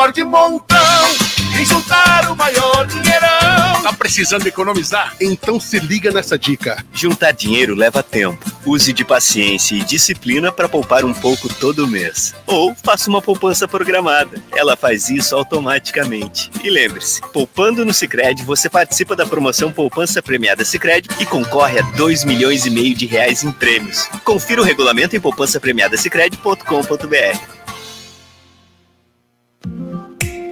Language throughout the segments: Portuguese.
par de montão e juntar o maior dinheirão. Tá precisando economizar? Então se liga nessa dica. Juntar dinheiro leva tempo. Use de paciência e disciplina para poupar um pouco todo mês. Ou faça uma poupança programada. Ela faz isso automaticamente. E lembre-se, poupando no Sicredi, você participa da promoção Poupança Premiada Sicredi e concorre a 2 milhões e meio de reais em prêmios. Confira o regulamento em poupancapremiadasicredi.com.br.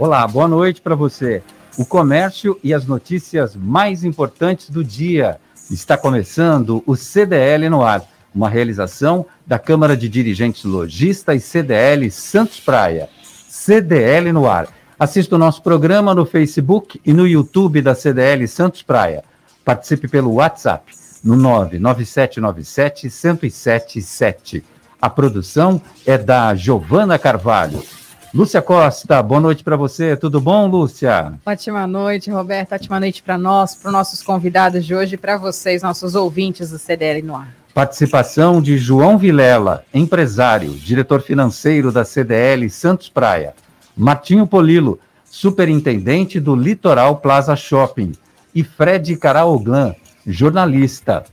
Olá, boa noite para você. O comércio e as notícias mais importantes do dia. Está começando o CDL no ar, uma realização da Câmara de Dirigentes Logista e CDL Santos Praia. CDL no ar. Assista o nosso programa no Facebook e no YouTube da CDL Santos Praia. Participe pelo WhatsApp no 99797 1077. A produção é da Giovana Carvalho. Lúcia Costa, boa noite para você. Tudo bom, Lúcia? Ótima noite, Roberto. Ótima noite para nós, para os nossos convidados de hoje e para vocês, nossos ouvintes do CDL no ar. Participação de João Vilela, empresário, diretor financeiro da CDL Santos Praia. Martinho Polilo, superintendente do Litoral Plaza Shopping. E Fred Caraoglan, jornalista.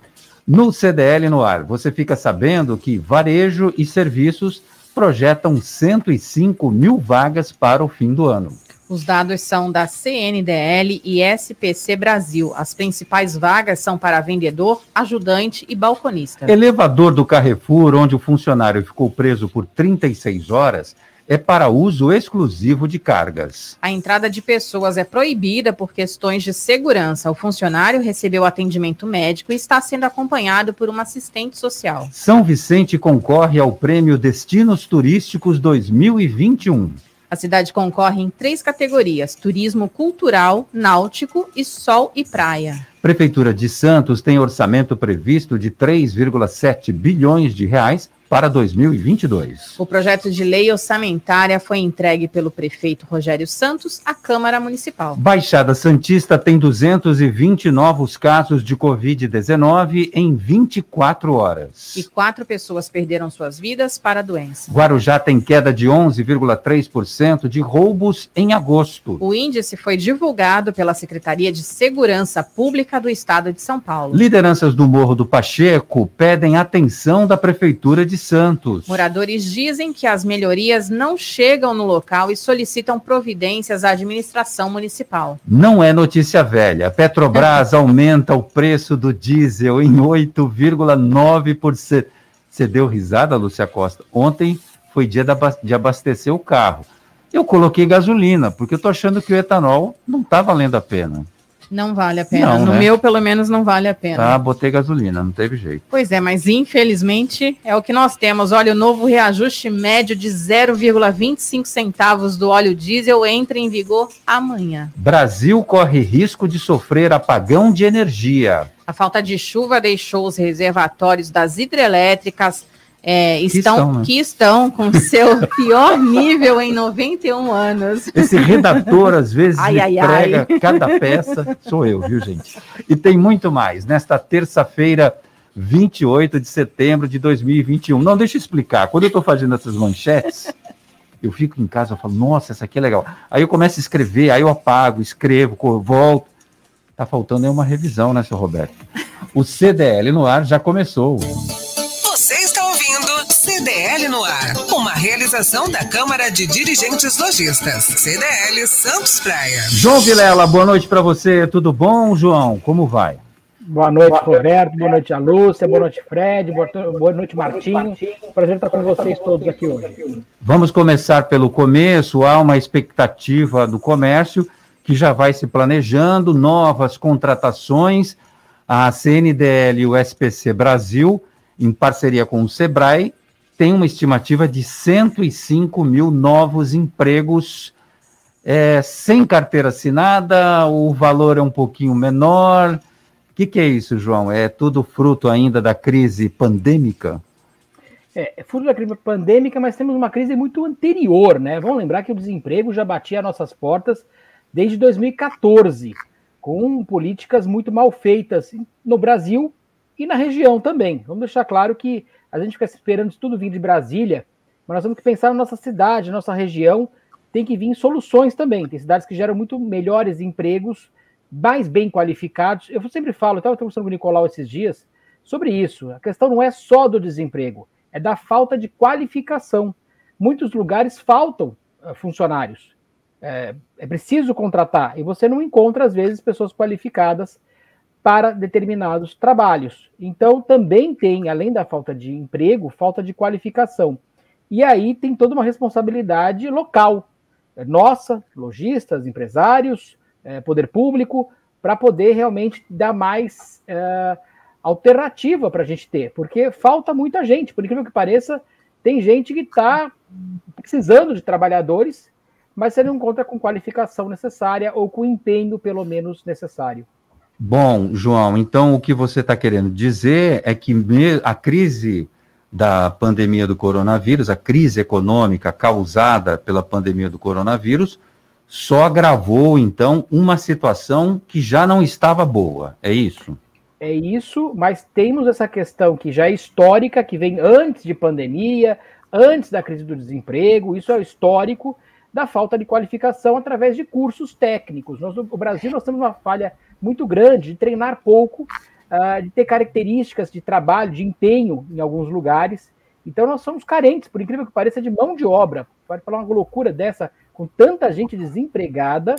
No CDL no ar, você fica sabendo que varejo e serviços projetam 105 mil vagas para o fim do ano. Os dados são da CNDL e SPC Brasil. As principais vagas são para vendedor, ajudante e balconista. Elevador do Carrefour, onde o funcionário ficou preso por 36 horas, é para uso exclusivo de cargas. A entrada de pessoas é proibida por questões de segurança. O funcionário recebeu atendimento médico e está sendo acompanhado por uma assistente social. São Vicente concorre ao Prêmio Destinos Turísticos 2021. A cidade concorre em três categorias: turismo cultural, náutico e sol e praia. Prefeitura de Santos tem orçamento previsto de 3,7 bilhões de reais para 2022. O projeto de lei orçamentária foi entregue pelo prefeito Rogério Santos à Câmara Municipal. Baixada Santista tem 220 novos casos de Covid-19 em 24 horas. E quatro pessoas perderam suas vidas para a doença. Guarujá tem queda de 11,3% de roubos em agosto. O índice foi divulgado pela Secretaria de Segurança Pública do Estado de São Paulo. Lideranças do Morro do Pacheco pedem atenção da Prefeitura de Santos. Moradores dizem que as melhorias não chegam no local e solicitam providências à administração municipal. Não é notícia velha. Petrobras aumenta o preço do diesel em 8,9%. Você deu risada, Lúcia Costa? Ontem foi dia de abastecer o carro. Eu coloquei gasolina, porque eu tô achando que o etanol não tá valendo a pena. Não vale a pena. Não, no né? meu, pelo menos, não vale a pena. Tá, botei gasolina, não teve jeito. Pois é, mas infelizmente é o que nós temos. Olha, o novo reajuste médio de 0,25 centavos do óleo diesel entra em vigor amanhã. Brasil corre risco de sofrer apagão de energia. A falta de chuva deixou os reservatórios das hidrelétricas é, estão, que, estão, né? que estão com seu pior nível em 91 anos. Esse redator, às vezes, ai, ai, prega ai. cada peça, sou eu, viu, gente? E tem muito mais. Nesta terça-feira, 28 de setembro de 2021. Não, deixa eu explicar. Quando eu estou fazendo essas manchetes, eu fico em casa, eu falo, nossa, essa aqui é legal. Aí eu começo a escrever, aí eu apago, escrevo, volto. Tá faltando aí uma revisão, né, seu Roberto? O CDL no ar já começou. Realização da Câmara de Dirigentes Lojistas. CDL Santos Praia. João Vilela, boa noite para você. Tudo bom, João? Como vai? Boa noite, Roberto. Boa noite, a Lúcia. Boa noite, Fred. Boa noite, Martinho. Prazer estar com vocês todos aqui hoje. Vamos começar pelo começo. Há uma expectativa do comércio que já vai se planejando, novas contratações. A CNDL e o SPC Brasil, em parceria com o Sebrae, tem uma estimativa de 105 mil novos empregos é, sem carteira assinada, o valor é um pouquinho menor. O que, que, é isso, João? É tudo fruto ainda da crise pandêmica? É, é fruto da crise pandêmica, mas temos uma crise muito anterior, né? Vamos lembrar que o desemprego já batia nossas portas desde 2014, com políticas muito mal feitas no Brasil e na região também. Vamos deixar claro que a gente fica esperando isso tudo vir de Brasília, mas nós temos que pensar na nossa cidade, nossa região, tem que vir soluções também. Tem cidades que geram muito melhores empregos, mais bem qualificados. Eu sempre falo, estava conversando com o Nicolau esses dias sobre isso. A questão não é só do desemprego, é da falta de qualificação. Muitos lugares faltam uh, funcionários. É, é preciso contratar e você não encontra, às vezes, pessoas qualificadas para determinados trabalhos. Então, também tem, além da falta de emprego, falta de qualificação. E aí tem toda uma responsabilidade local nossa, lojistas, empresários, é, poder público, para poder realmente dar mais é, alternativa para a gente ter, porque falta muita gente, por incrível que pareça, tem gente que está precisando de trabalhadores, mas você não encontra com qualificação necessária ou com empenho, pelo menos, necessário. Bom, João, então o que você está querendo dizer é que a crise da pandemia do coronavírus, a crise econômica causada pela pandemia do coronavírus, só agravou, então, uma situação que já não estava boa. É isso? É isso, mas temos essa questão que já é histórica, que vem antes de pandemia, antes da crise do desemprego, isso é histórico da falta de qualificação através de cursos técnicos. Nós, no Brasil, nós temos uma falha muito grande de treinar pouco uh, de ter características de trabalho, de empenho em alguns lugares. Então nós somos carentes, por incrível que pareça, de mão de obra. Pode falar uma loucura dessa, com tanta gente desempregada,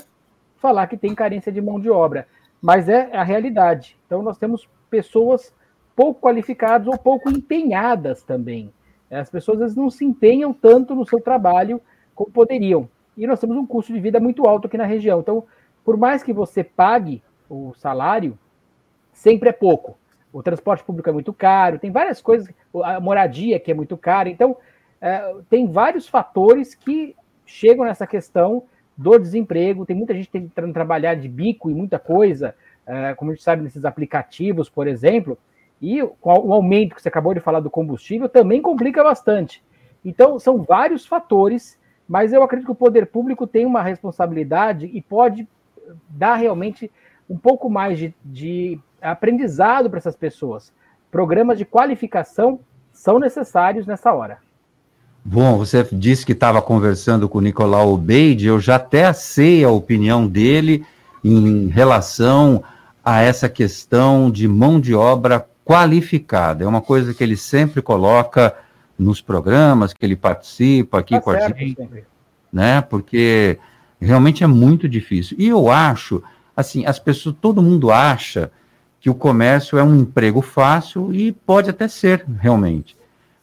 falar que tem carência de mão de obra. Mas é a realidade. Então nós temos pessoas pouco qualificadas ou pouco empenhadas também. As pessoas às vezes não se empenham tanto no seu trabalho como poderiam. E nós temos um custo de vida muito alto aqui na região. Então, por mais que você pague o salário, sempre é pouco. O transporte público é muito caro, tem várias coisas, a moradia que é muito cara. Então, é, tem vários fatores que chegam nessa questão do desemprego. Tem muita gente tentando trabalhar de bico e muita coisa, é, como a gente sabe nesses aplicativos, por exemplo. E o aumento que você acabou de falar do combustível também complica bastante. Então, são vários fatores, mas eu acredito que o poder público tem uma responsabilidade e pode dar realmente um pouco mais de, de aprendizado para essas pessoas. Programas de qualificação são necessários nessa hora. Bom, você disse que estava conversando com o Nicolau Obeide, eu já até sei a opinião dele em relação a essa questão de mão de obra qualificada. É uma coisa que ele sempre coloca nos programas que ele participa aqui tá com a gente, sempre. né? Porque realmente é muito difícil. E eu acho, assim, as pessoas, todo mundo acha que o comércio é um emprego fácil e pode até ser realmente.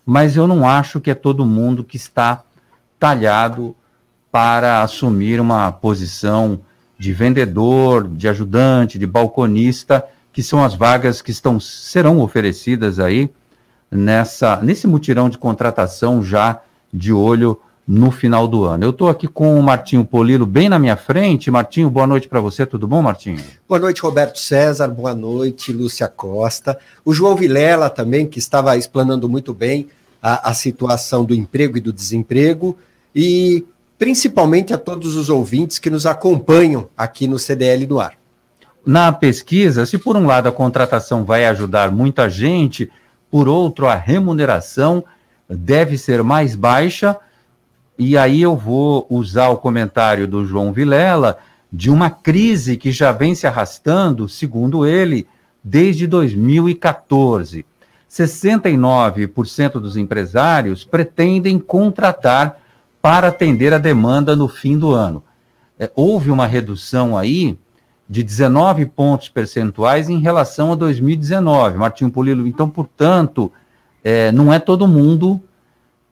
Mas eu não acho que é todo mundo que está talhado para assumir uma posição de vendedor, de ajudante, de balconista, que são as vagas que estão serão oferecidas aí nessa nesse mutirão de contratação já de olho no final do ano. Eu estou aqui com o Martinho Polilo bem na minha frente. Martinho, boa noite para você, tudo bom, Martinho? Boa noite, Roberto César, boa noite, Lúcia Costa. O João Vilela também, que estava explanando muito bem a, a situação do emprego e do desemprego, e principalmente a todos os ouvintes que nos acompanham aqui no CDL do Ar. Na pesquisa, se por um lado a contratação vai ajudar muita gente, por outro a remuneração deve ser mais baixa e aí eu vou usar o comentário do João Vilela de uma crise que já vem se arrastando, segundo ele, desde 2014. 69% dos empresários pretendem contratar para atender a demanda no fim do ano. É, houve uma redução aí de 19 pontos percentuais em relação a 2019. Martinho Polilo, então, portanto, é, não é todo mundo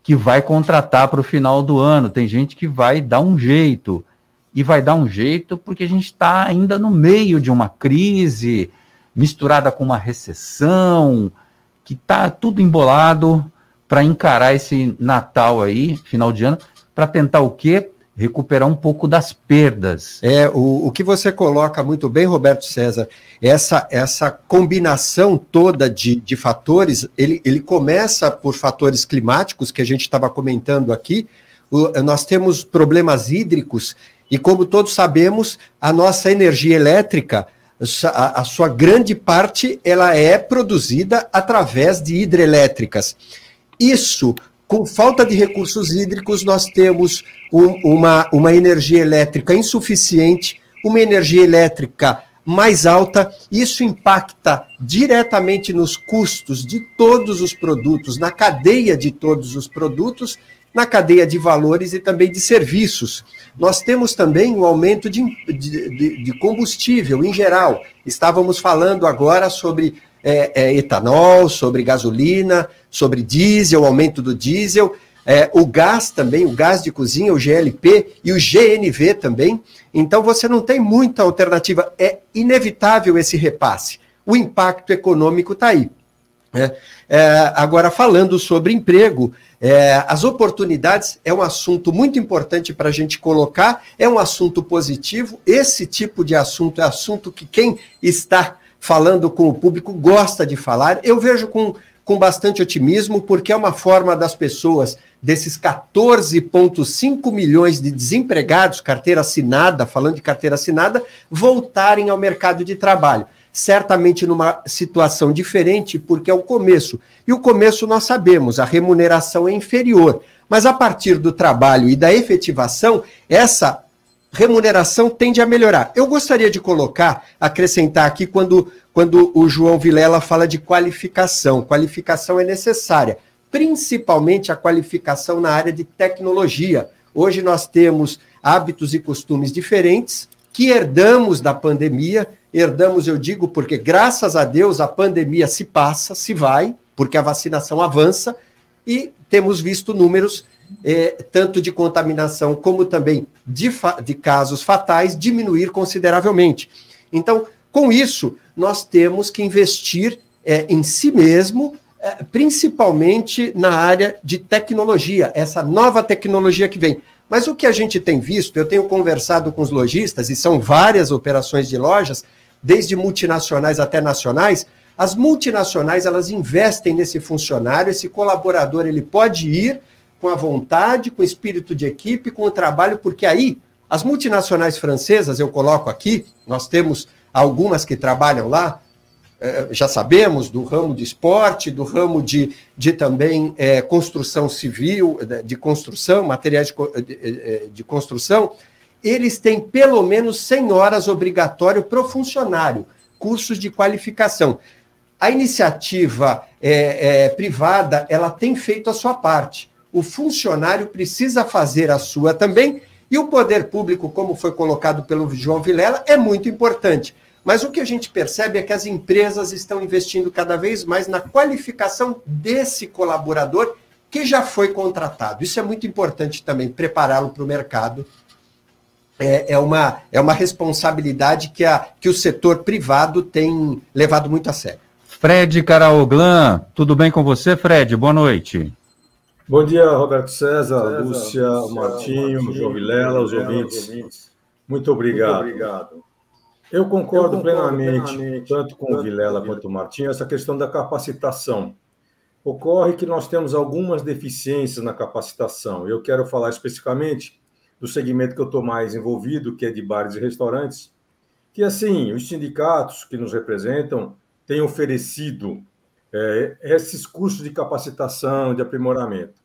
que vai contratar para o final do ano, tem gente que vai dar um jeito. E vai dar um jeito porque a gente está ainda no meio de uma crise, misturada com uma recessão, que está tudo embolado para encarar esse Natal aí, final de ano, para tentar o quê? Recuperar um pouco das perdas. É, o, o que você coloca muito bem, Roberto César, essa, essa combinação toda de, de fatores, ele, ele começa por fatores climáticos, que a gente estava comentando aqui, o, nós temos problemas hídricos, e como todos sabemos, a nossa energia elétrica, a, a sua grande parte, ela é produzida através de hidrelétricas. Isso com falta de recursos hídricos, nós temos um, uma, uma energia elétrica insuficiente, uma energia elétrica mais alta, isso impacta diretamente nos custos de todos os produtos, na cadeia de todos os produtos, na cadeia de valores e também de serviços. Nós temos também um aumento de, de, de combustível em geral. Estávamos falando agora sobre é, é, etanol, sobre gasolina, sobre diesel, aumento do diesel, é, o gás também, o gás de cozinha, o GLP e o GNV também. Então você não tem muita alternativa. É inevitável esse repasse. O impacto econômico está aí. Né? É, agora, falando sobre emprego, é, as oportunidades é um assunto muito importante para a gente colocar, é um assunto positivo. Esse tipo de assunto é assunto que quem está falando com o público, gosta de falar. Eu vejo com, com bastante otimismo, porque é uma forma das pessoas, desses 14,5 milhões de desempregados, carteira assinada, falando de carteira assinada, voltarem ao mercado de trabalho. Certamente numa situação diferente, porque é o começo. E o começo nós sabemos, a remuneração é inferior. Mas a partir do trabalho e da efetivação, essa remuneração tende a melhorar. Eu gostaria de colocar, acrescentar aqui, quando, quando o João Vilela fala de qualificação. Qualificação é necessária, principalmente a qualificação na área de tecnologia. Hoje nós temos hábitos e costumes diferentes que herdamos da pandemia. Herdamos, eu digo, porque graças a Deus a pandemia se passa, se vai, porque a vacinação avança e temos visto números é, tanto de contaminação como também de, de casos fatais, diminuir consideravelmente. Então, com isso, nós temos que investir é, em si mesmo, é, principalmente na área de tecnologia, essa nova tecnologia que vem. Mas o que a gente tem visto, eu tenho conversado com os lojistas, e são várias operações de lojas, desde multinacionais até nacionais, as multinacionais elas investem nesse funcionário, esse colaborador ele pode ir com a vontade, com o espírito de equipe, com o trabalho, porque aí as multinacionais francesas, eu coloco aqui, nós temos algumas que trabalham lá, é, já sabemos, do ramo de esporte, do ramo de, de também é, construção civil, de construção, materiais de, de, é, de, construção, eles têm pelo menos 100 horas obrigatório para o funcionário, cursos de qualificação. A iniciativa é, é, privada, ela tem feito a sua parte o funcionário precisa fazer a sua também, e o poder público, como foi colocado pelo João Vilela, é muito importante. Mas o que a gente percebe é que as empresas estão investindo cada vez mais na qualificação desse colaborador que já foi contratado. Isso é muito importante também, prepará-lo para o mercado. É, é, uma, é uma responsabilidade que, a, que o setor privado tem levado muito a sério. Fred Caraoglan, tudo bem com você, Fred? Boa noite. Bom dia, Roberto César, César Lúcia, Lúcia Martinho, Martinho, João Vilela, os ouvintes. ouvintes. Muito obrigado. Muito obrigado. Eu concordo, Eu concordo plenamente, plenamente, tanto com o Vilela quanto o Martinho, essa questão da capacitação. Ocorre que nós temos algumas deficiências na capacitação. Eu quero falar especificamente do segmento que eu estou mais envolvido, que é de bares e restaurantes, que, assim, os sindicatos que nos representam têm oferecido é, esses cursos de capacitação, de aprimoramento.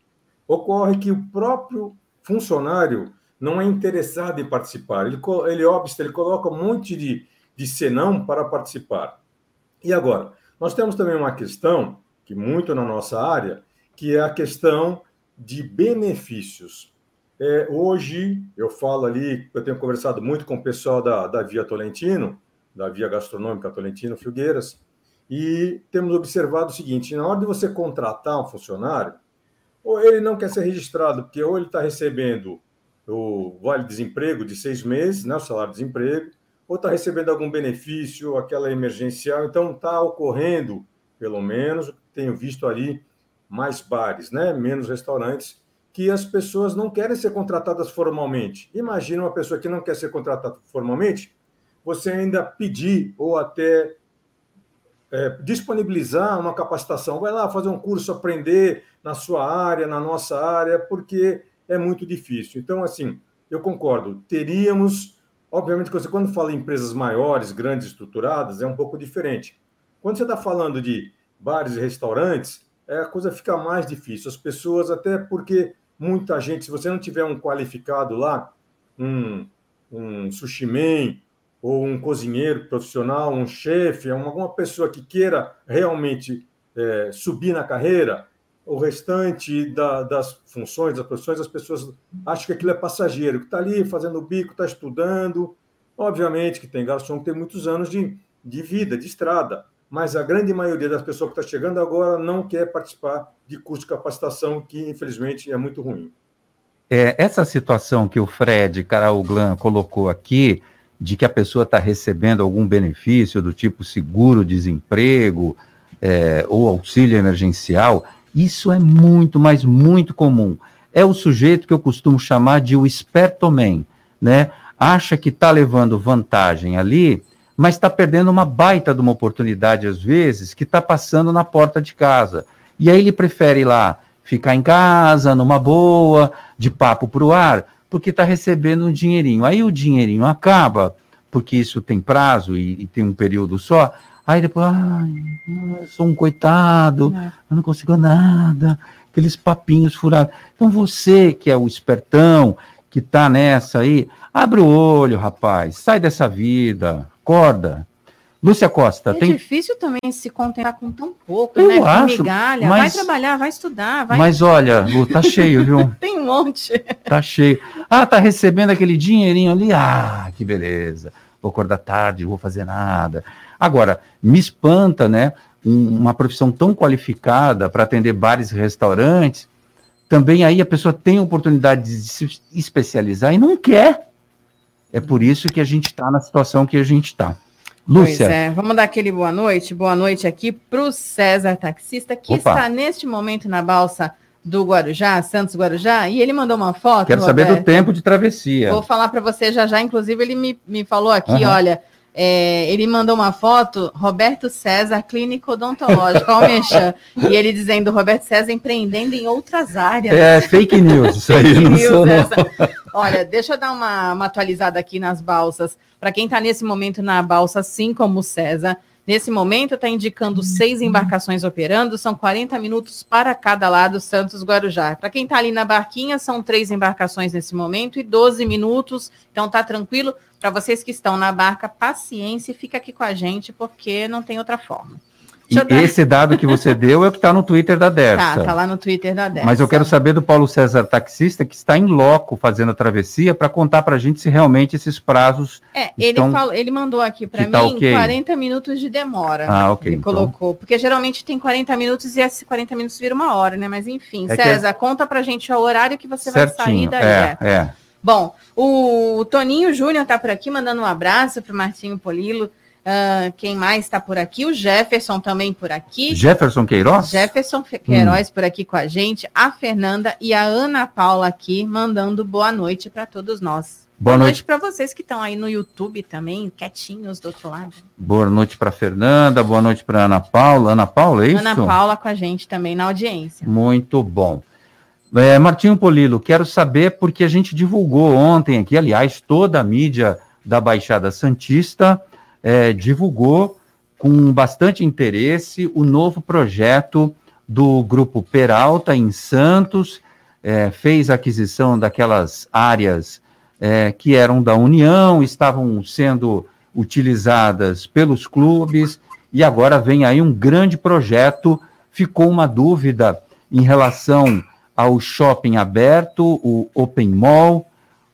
Ocorre que o próprio funcionário não é interessado em participar. Ele, ele obsta, ele coloca um monte de, de senão para participar. E agora, nós temos também uma questão, que muito na nossa área, que é a questão de benefícios. é, hoje, eu falo ali, eu tenho conversado muito com o pessoal da, da Via Tolentino, da Via Gastronômica Tolentino Filgueiras, e temos observado o seguinte: na hora de você contratar um funcionário, ou ele não quer ser registrado, porque ou ele está recebendo o vale-desemprego de seis meses, né, o salário-desemprego, ou está recebendo algum benefício, aquela emergencial. Então, está ocorrendo, pelo menos, tenho visto ali mais bares, né, menos restaurantes, que as pessoas não querem ser contratadas formalmente. Imagina uma pessoa que não quer ser contratada formalmente, você ainda pedir ou até é, disponibilizar uma capacitação. Vai lá fazer um curso, aprender na sua área, na nossa área, porque é muito difícil. Então, assim, eu concordo. Teríamos, obviamente, você quando fala em empresas maiores, grandes, estruturadas, é um pouco diferente. Quando você está falando de bares e restaurantes, é, a coisa fica mais difícil. As pessoas, até porque muita gente, se você não tiver um qualificado lá, um, um sushi man, ou um cozinheiro profissional, um chefe, alguma pessoa que queira realmente é, subir na carreira, o restante da, das funções, das profissões, as pessoas acham que aquilo é passageiro, que está ali fazendo o bico, está estudando. Obviamente que tem garçom que tem muitos anos de, de vida, de estrada, mas a grande maioria das pessoas que está chegando agora não quer participar de curso de capacitação, que infelizmente é muito ruim. É, essa situação que o Fred Carauglan colocou aqui, de que a pessoa está recebendo algum benefício do tipo seguro-desemprego é, ou auxílio emergencial, isso é muito, mas muito comum. É o sujeito que eu costumo chamar de o espertoman, né? Acha que está levando vantagem ali, mas está perdendo uma baita de uma oportunidade, às vezes, que está passando na porta de casa. E aí ele prefere lá ficar em casa, numa boa, de papo para o ar, porque está recebendo um dinheirinho. Aí o dinheirinho acaba, porque isso tem prazo e, e tem um período só. Aí depois, ai, eu sou um coitado, é. eu não consigo nada, aqueles papinhos furados. Então você que é o espertão, que está nessa aí, abre o olho, rapaz, sai dessa vida, acorda, Lúcia Costa. É tem... difícil também se contentar com tão pouco, eu né? Acho, migalha. Mas... Vai trabalhar, vai estudar. Vai... Mas olha, Lu, tá cheio, viu? tem um monte. Tá cheio. Ah, tá recebendo aquele dinheirinho ali. Ah, que beleza. Vou acordar tarde, vou fazer nada. Agora, me espanta, né? uma profissão tão qualificada para atender bares e restaurantes. Também aí a pessoa tem oportunidade de se especializar e não quer. É por isso que a gente está na situação que a gente está. Lúcia. Pois é, vamos dar aquele boa noite. Boa noite aqui para o César Taxista, que Opa. está neste momento na balsa do Guarujá, Santos Guarujá, e ele mandou uma foto. Quero Roberto. saber do tempo de travessia. Vou falar para você já já, inclusive ele me, me falou aqui, uhum. olha, é, ele mandou uma foto, Roberto César, clínico odontológico, Almechan, e ele dizendo, Roberto César empreendendo em outras áreas. É, fake news, isso aí, fake não news, sou, essa. Olha, deixa eu dar uma, uma atualizada aqui nas balsas. Para quem está nesse momento na balsa, assim como o César, nesse momento está indicando seis embarcações operando, são 40 minutos para cada lado, Santos Guarujá. Para quem está ali na barquinha, são três embarcações nesse momento e 12 minutos, então tá tranquilo. Para vocês que estão na barca, paciência e fica aqui com a gente, porque não tem outra forma. E esse dado que você deu é o que está no Twitter da Dersa. Tá, tá lá no Twitter da Dersa. Mas eu quero saber do Paulo César Taxista, que está em loco fazendo a travessia, para contar para a gente se realmente esses prazos. É, ele, falou, ele mandou aqui para tá mim tá okay. 40 minutos de demora. Ah, ok. Ele então... colocou. Porque geralmente tem 40 minutos e esses 40 minutos vira uma hora, né? Mas enfim, é, é César, que... conta para a gente o horário que você Certinho. vai sair daí. É, é. é. Bom, o Toninho Júnior está por aqui, mandando um abraço para o Martinho Polilo. Uh, quem mais está por aqui? O Jefferson também por aqui. Jefferson Queiroz? Jefferson Queiroz hum. por aqui com a gente. A Fernanda e a Ana Paula aqui mandando boa noite para todos nós. Boa, boa noite, noite para vocês que estão aí no YouTube também, quietinhos do outro lado. Boa noite para Fernanda, boa noite para Ana Paula. Ana Paula, é isso? Ana Paula com a gente também na audiência. Muito bom. É, Martinho Polilo, quero saber porque a gente divulgou ontem aqui, aliás, toda a mídia da Baixada Santista é, divulgou com bastante interesse o novo projeto do Grupo Peralta em Santos, é, fez aquisição daquelas áreas é, que eram da União, estavam sendo utilizadas pelos clubes, e agora vem aí um grande projeto. Ficou uma dúvida em relação ao shopping aberto, o open mall,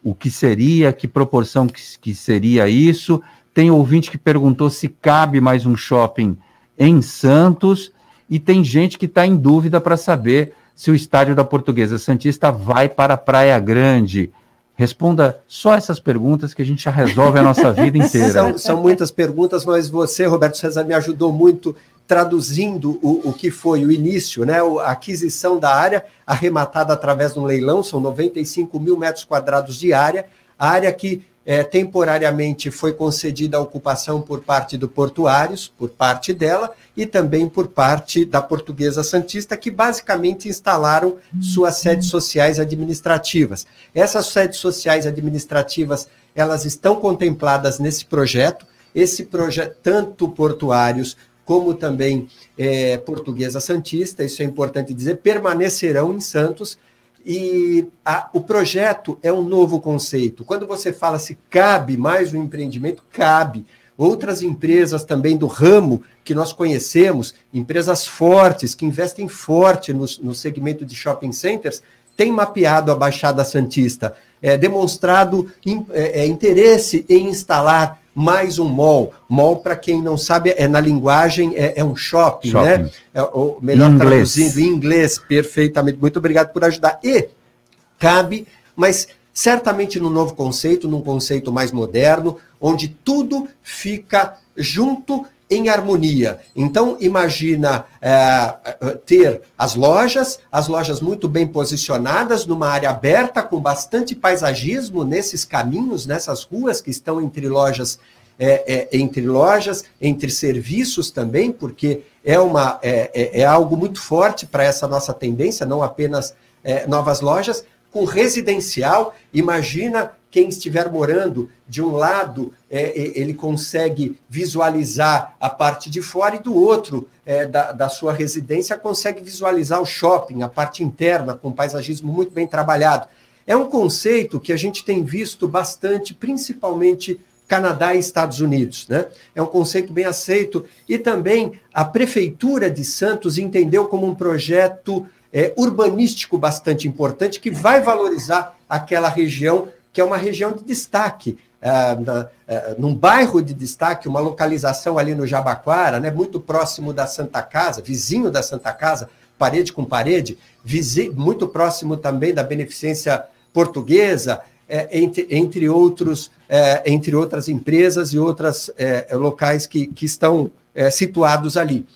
o que seria, que proporção que, que seria isso. Tem ouvinte que perguntou se cabe mais um shopping em Santos, e tem gente que está em dúvida para saber se o estádio da Portuguesa Santista vai para a Praia Grande. Responda só essas perguntas que a gente já resolve a nossa vida inteira. São, são muitas perguntas, mas você, Roberto César, me ajudou muito traduzindo o, o que foi o início, né? A aquisição da área arrematada através de um leilão, são 95 mil metros quadrados de área, área que é, temporariamente foi concedida a ocupação por parte do Portuários, por parte dela, e também por parte da Portuguesa Santista, que basicamente instalaram suas sedes sociais administrativas. Essas sedes sociais administrativas, elas estão contempladas nesse projeto, esse projeto, tanto Portuários como também é, Portuguesa Santista, isso é importante dizer, permanecerão em Santos, e a, o projeto é um novo conceito. Quando você fala se cabe mais um empreendimento, cabe. Outras empresas também do ramo que nós conhecemos, empresas fortes, que investem forte no, no segmento de shopping centers, têm mapeado a Baixada Santista, é, demonstrado in, é, é interesse em instalar mais um mall. Mall, para quem não sabe, é na linguagem, é, é um shopping, shopping, né? É, ou melhor inglês. traduzindo em inglês, perfeitamente. Muito obrigado por ajudar. E cabe, mas certamente no novo conceito, num conceito mais moderno, onde tudo fica junto em harmonia. Então, imagina é, ter as lojas, as lojas muito bem posicionadas, numa área aberta, com bastante paisagismo nesses caminhos, nessas ruas que estão entre lojas, é, é, entre lojas, entre serviços também, porque é, uma, é, é, algo muito forte para essa nossa tendência, não apenas novas lojas, com residencial, imagina quem estiver morando de um lado, é, é, ele consegue visualizar a parte de fora, e do outro, é, da, da sua residência, consegue visualizar o shopping, a parte interna, com paisagismo muito bem trabalhado. É um conceito que a gente tem visto bastante, principalmente Canadá e Estados Unidos. Né? É um conceito bem aceito e também a Prefeitura de Santos entendeu como um projeto é, urbanístico bastante importante que vai valorizar aquela região que é uma região de destaque, é, na, é, num bairro de destaque, uma localização ali no Jabaquara, né, muito próximo da Santa Casa, vizinho da Santa Casa, parede com parede, muito próximo também da Beneficência Portuguesa, é, entre, entre, outros, é, entre outras empresas e outros é, locais que, que estão é, situados ali.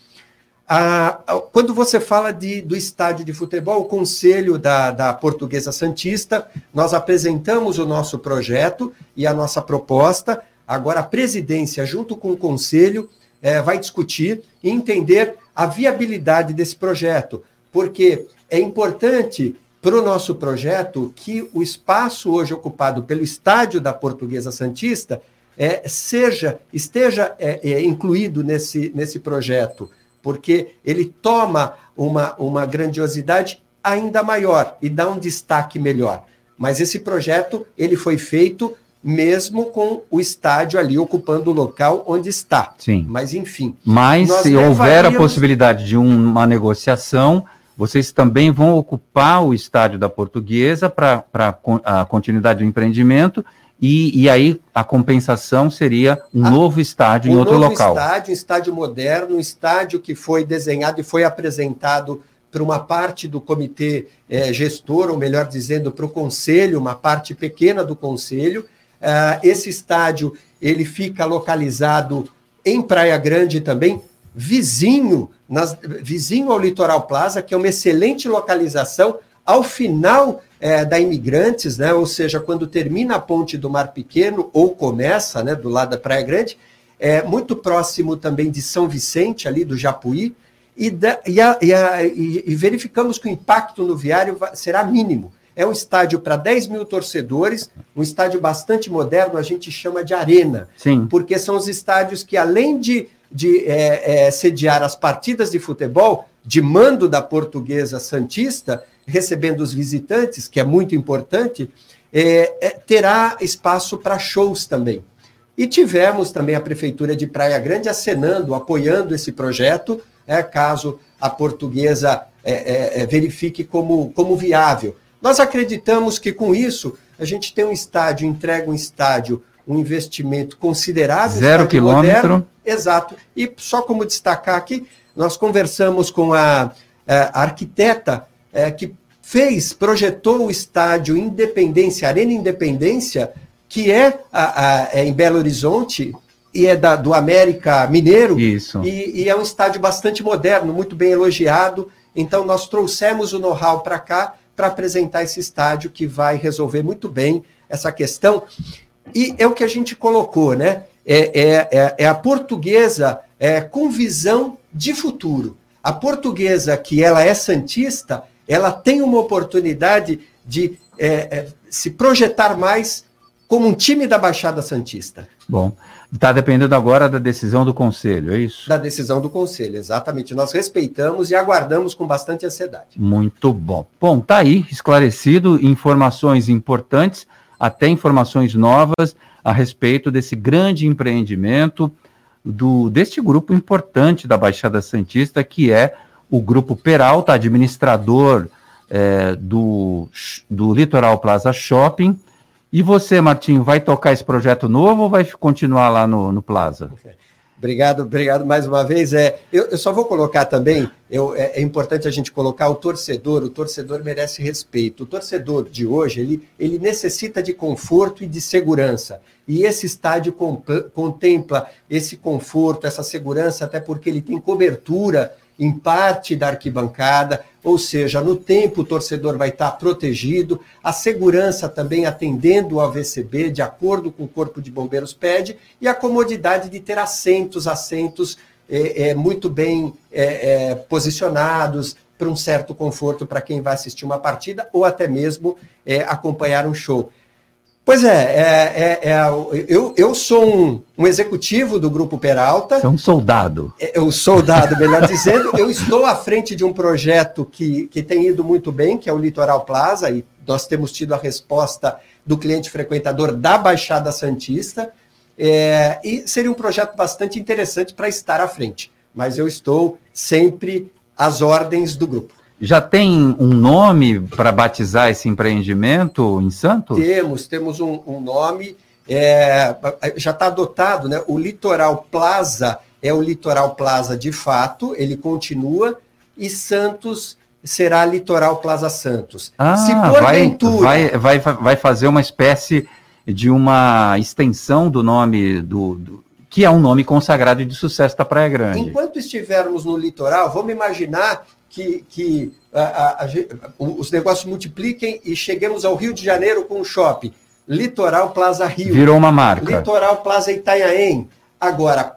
Ah, quando você fala de, do estádio de futebol, o Conselho da, da Portuguesa Santista, nós apresentamos o nosso projeto e a nossa proposta. Agora, a presidência, junto com o Conselho, é, vai discutir e entender a viabilidade desse projeto, porque é importante para o nosso projeto que o espaço hoje ocupado pelo estádio da Portuguesa Santista é, seja esteja é, é, incluído nesse, nesse projeto porque ele toma uma, uma grandiosidade ainda maior e dá um destaque melhor. Mas esse projeto ele foi feito mesmo com o estádio ali ocupando o local onde está. Sim. Mas enfim. Mas se houver a possibilidade de uma negociação, vocês também vão ocupar o estádio da Portuguesa para a continuidade do empreendimento e, e aí a compensação seria um novo estádio um em outro novo local. estádio, um estádio moderno, um estádio que foi desenhado e foi apresentado para uma parte do comitê é, gestor, ou melhor dizendo, para o conselho, uma parte pequena do conselho. Uh, esse estádio ele fica localizado em Praia Grande também, vizinho, nas, vizinho ao Litoral Plaza, que é uma excelente localização ao final é, da Imigrantes, né, ou seja, quando termina a ponte do Mar Pequeno, ou começa, né, do lado da Praia Grande, é muito próximo também de São Vicente, ali do Japuí, e, da, e, a, e, a, e, verificamos que o impacto no viário será mínimo. É um estádio para 10 mil torcedores, um estádio bastante moderno, a gente chama de arena, Sim. porque são os estádios que, além de, de é, é, sediar as partidas de futebol, de mando da portuguesa Santista, recebendo os visitantes, que é muito importante, é, é, terá espaço para shows também. E tivemos também a Prefeitura de Praia Grande acenando, apoiando esse projeto, é, caso a portuguesa é, é, verifique como, como viável. Nós acreditamos que com isso a gente tem um estádio, entrega um estádio, um investimento considerável. Zero quilômetro. Moderno, exato. E só como destacar aqui, nós conversamos com a, a arquiteta é, que fez, projetou o estádio Independência, Arena Independência, que é, a, a, é em Belo Horizonte, e é da, do América Mineiro. Isso. E, e, é um estádio bastante moderno, muito bem elogiado. Então, nós trouxemos o know-how para cá para apresentar esse estádio que vai resolver muito bem essa questão. E é o que a gente colocou, né? É, é, é, é a portuguesa é, com visão de futuro. A portuguesa, que ela é santista, ela tem uma oportunidade de é, é, se projetar mais como um time da Baixada Santista. Bom, está dependendo agora da decisão do Conselho, é isso? Da decisão do Conselho, exatamente. Nós respeitamos e aguardamos com bastante ansiedade. Muito bom. Bom, tá aí, esclarecido, informações importantes, até informações novas a respeito desse grande empreendimento do deste grupo importante da Baixada Santista, que é o Grupo Peralta, administrador é, do, do Litoral Plaza Shopping, e você, Martinho, vai tocar esse projeto novo ou vai continuar lá no, no Plaza? Obrigado, obrigado mais uma vez. É, eu, eu só vou colocar também, eu, é, é, importante a gente colocar o torcedor, o torcedor merece respeito. O torcedor de hoje, ele, ele necessita de conforto e de segurança. E esse estádio contempla esse conforto, essa segurança, até porque ele tem cobertura em parte da arquibancada, ou seja, no tempo o torcedor vai estar protegido, a segurança também atendendo ao VCB, de acordo com o Corpo de Bombeiros pede, e a comodidade de ter assentos, assentos é, é muito bem é, é, posicionados, para um certo conforto para quem vai assistir uma partida ou até mesmo é, acompanhar um show. Pois é, é, é, é eu, eu sou um, um, executivo do Grupo Peralta. Você é um soldado. É, o soldado, melhor dizendo. Eu estou à frente de um projeto que, que tem ido muito bem, que é o Litoral Plaza, e nós temos tido a resposta do cliente frequentador da Baixada Santista. É, e seria um projeto bastante interessante para estar à frente. Mas eu estou sempre às ordens do grupo. Já tem um nome para batizar esse empreendimento em Santos? Temos, temos um, um nome, é, já está adotado, né? O Litoral Plaza é o Litoral Plaza de fato, ele continua, e Santos será Litoral Plaza Santos. Ah, Se porventura... vai, vai, vai, vai fazer uma espécie de uma extensão do nome do, do que é um nome consagrado de sucesso da Praia Grande. Enquanto estivermos no litoral, vamos imaginar que, que a, a, a, os negócios multipliquem e cheguemos ao Rio de Janeiro com o shopping. Litoral Plaza Rio. Virou uma marca. Litoral Plaza Itanhaém. Agora,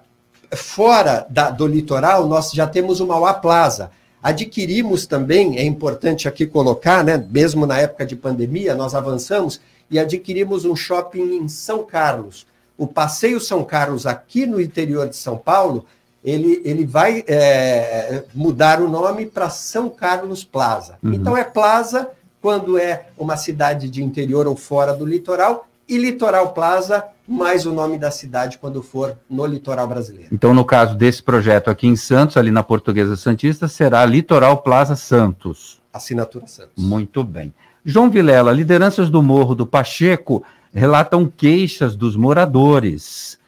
fora da, do litoral, nós já temos o Mauá Plaza. Adquirimos também, é importante aqui colocar, né, mesmo na época de pandemia, nós avançamos e adquirimos um shopping em São Carlos. O Passeio São Carlos, aqui no interior de São Paulo, ele, ele vai é, mudar o nome para São Carlos Plaza. Uhum. Então é Plaza quando é uma cidade de interior ou fora do litoral, e Litoral Plaza, mais o nome da cidade quando for no litoral brasileiro. Então, no caso desse projeto aqui em Santos, ali na Portuguesa Santista, será Litoral Plaza Santos. Assinatura Santos. Muito bem. João Vilela, lideranças do Morro do Pacheco relatam queixas dos moradores.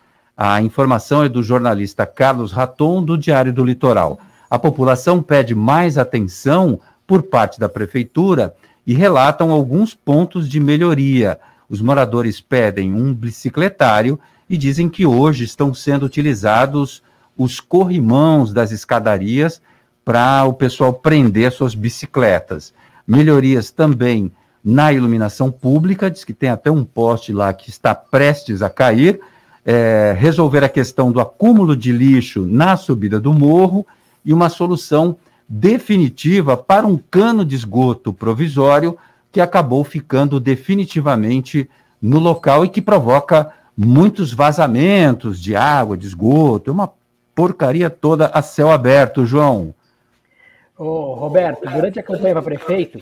A informação é do jornalista Carlos Raton, do Diário do Litoral. A população pede mais atenção por parte da prefeitura e relatam alguns pontos de melhoria. Os moradores pedem um bicicletário e dizem que hoje estão sendo utilizados os corrimãos das escadarias para o pessoal prender suas bicicletas. Melhorias também na iluminação pública, diz que tem até um poste lá que está prestes a cair é, resolver a questão do acúmulo de lixo na subida do morro e uma solução definitiva para um cano de esgoto provisório que acabou ficando definitivamente no local e que provoca muitos vazamentos de água, de esgoto, é uma porcaria toda a céu aberto, João. Ô, Roberto, durante a campanha para prefeito,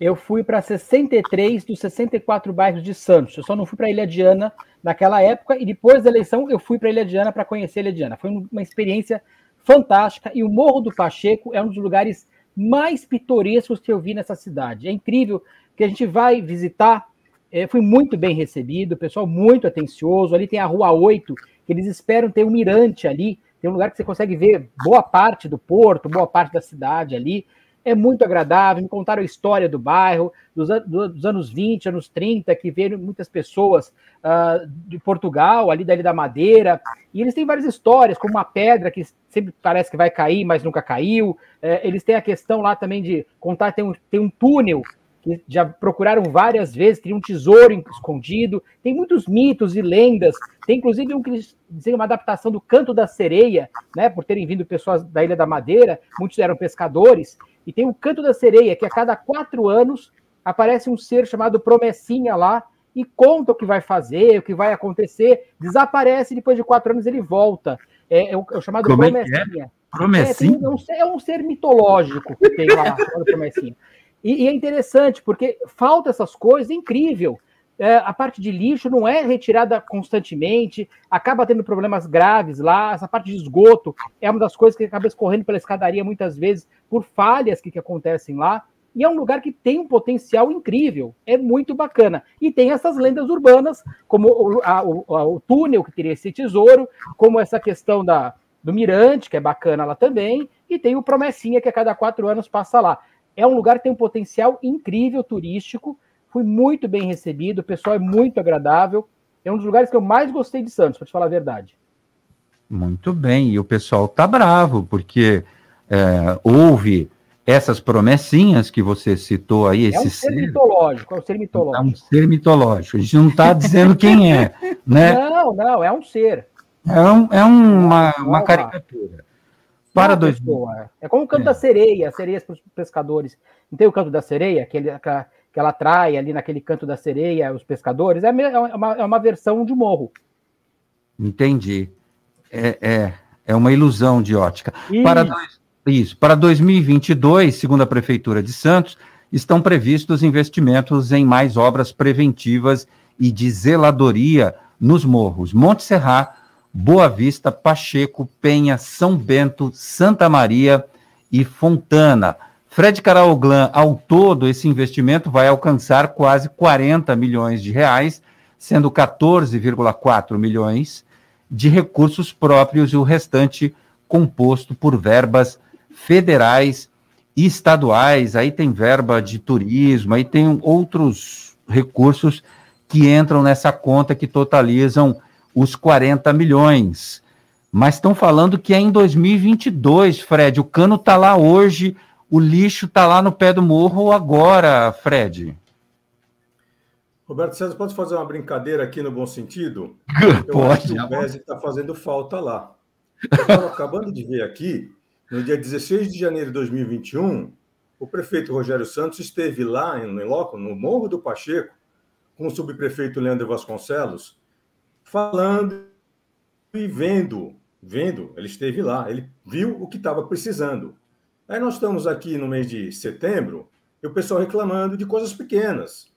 eu fui para 63 dos 64 bairros de Santos. Eu só não fui para Ilha Diana naquela época e depois da eleição eu fui para Ilha Diana para conhecer Ilha Diana. Foi uma experiência fantástica e o Morro do Pacheco é um dos lugares mais pitorescos que eu vi nessa cidade. É incrível que a gente vai visitar. É, fui muito bem recebido, pessoal muito atencioso. Ali tem a Rua 8, que eles esperam ter um mirante ali. Tem um lugar que você consegue ver boa parte do porto, boa parte da cidade ali é muito agradável. Me contaram a história do bairro, dos, dos anos 20, anos 30, que veio muitas pessoas uh, de Portugal, ali da Ilha da Madeira, e eles têm várias histórias, como uma pedra que sempre parece que vai cair, mas nunca caiu. É, eles têm a questão lá também de contar, tem um, tem um túnel que já procuraram várias vezes, tem um tesouro escondido, tem muitos mitos e lendas, tem inclusive um que eles dizem uma adaptação do Canto da Sereia, né, por terem vindo pessoas da Ilha da Madeira, muitos eram pescadores, e tem o Canto da Sereia, que a cada quatro anos aparece um ser chamado Promessinha lá e conta o que vai fazer, o que vai acontecer, desaparece e depois de quatro anos ele volta. É, é, o, é o, chamado Como Promessinha. É, é? Promessinha? É, um, é, um, ser mitológico que tem lá, Promessinha. E, e, é interessante, porque falta essas coisas, é incrível. É, a parte de lixo não é retirada constantemente, acaba tendo problemas graves lá. Essa parte de esgoto é uma das coisas que acaba escorrendo pela escadaria muitas vezes por falhas que, que acontecem lá. E é um lugar que tem um potencial incrível, é muito bacana. E tem essas lendas urbanas, como o, a, o, o túnel que teria esse tesouro, como essa questão da, do Mirante, que é bacana lá também, e tem o Promessinha, que a cada quatro anos passa lá. É um lugar que tem um potencial incrível turístico, Fui muito bem recebido, o pessoal é muito agradável. É um dos lugares que eu mais gostei de Santos, para te falar a verdade. Muito bem, e o pessoal tá bravo, porque é, houve essas promessinhas que você citou aí, esse é um ser, ser mitológico, é um ser mitológico. É um ser mitológico. A gente não está dizendo quem é, né? Não, não, é um ser. É, um, é uma, uma caricatura. Para dois pessoa, é. é como o canto é. da sereia, sereias para os pescadores. Não tem o canto da sereia, aquele, aquela, que ela atrai ali naquele canto da sereia os pescadores, é, é uma, é uma versão de morro. Entendi. É, é, é uma ilusão de ótica. Isso. Para, isso, para 2022, segundo a Prefeitura de Santos, estão previstos investimentos em mais obras preventivas e de zeladoria nos morros Monte Serra, Boa Vista, Pacheco, Penha, São Bento, Santa Maria e Fontana. Fred Caraoglan, ao todo, esse investimento vai alcançar quase 40 milhões de reais, sendo 14,4 milhões de recursos próprios e o restante composto por verbas federais e estaduais. Aí tem verba de turismo, aí tem outros recursos que entram nessa conta que totalizam os 40 milhões. Mas estão falando que é em 2022, Fred. O cano está lá hoje o lixo está lá no pé do morro agora, Fred. Roberto César, pode fazer uma brincadeira aqui no bom sentido? Eu pode. Acho que o Beze está fazendo falta lá. Eu estava acabando de ver aqui, no dia 16 de janeiro de 2021, o prefeito Rogério Santos esteve lá em loco, no Morro do Pacheco, com o subprefeito Leandro Vasconcelos, falando e vendo, vendo, ele esteve lá, ele viu o que estava precisando. Aí nós estamos aqui no mês de setembro e o pessoal reclamando de coisas pequenas.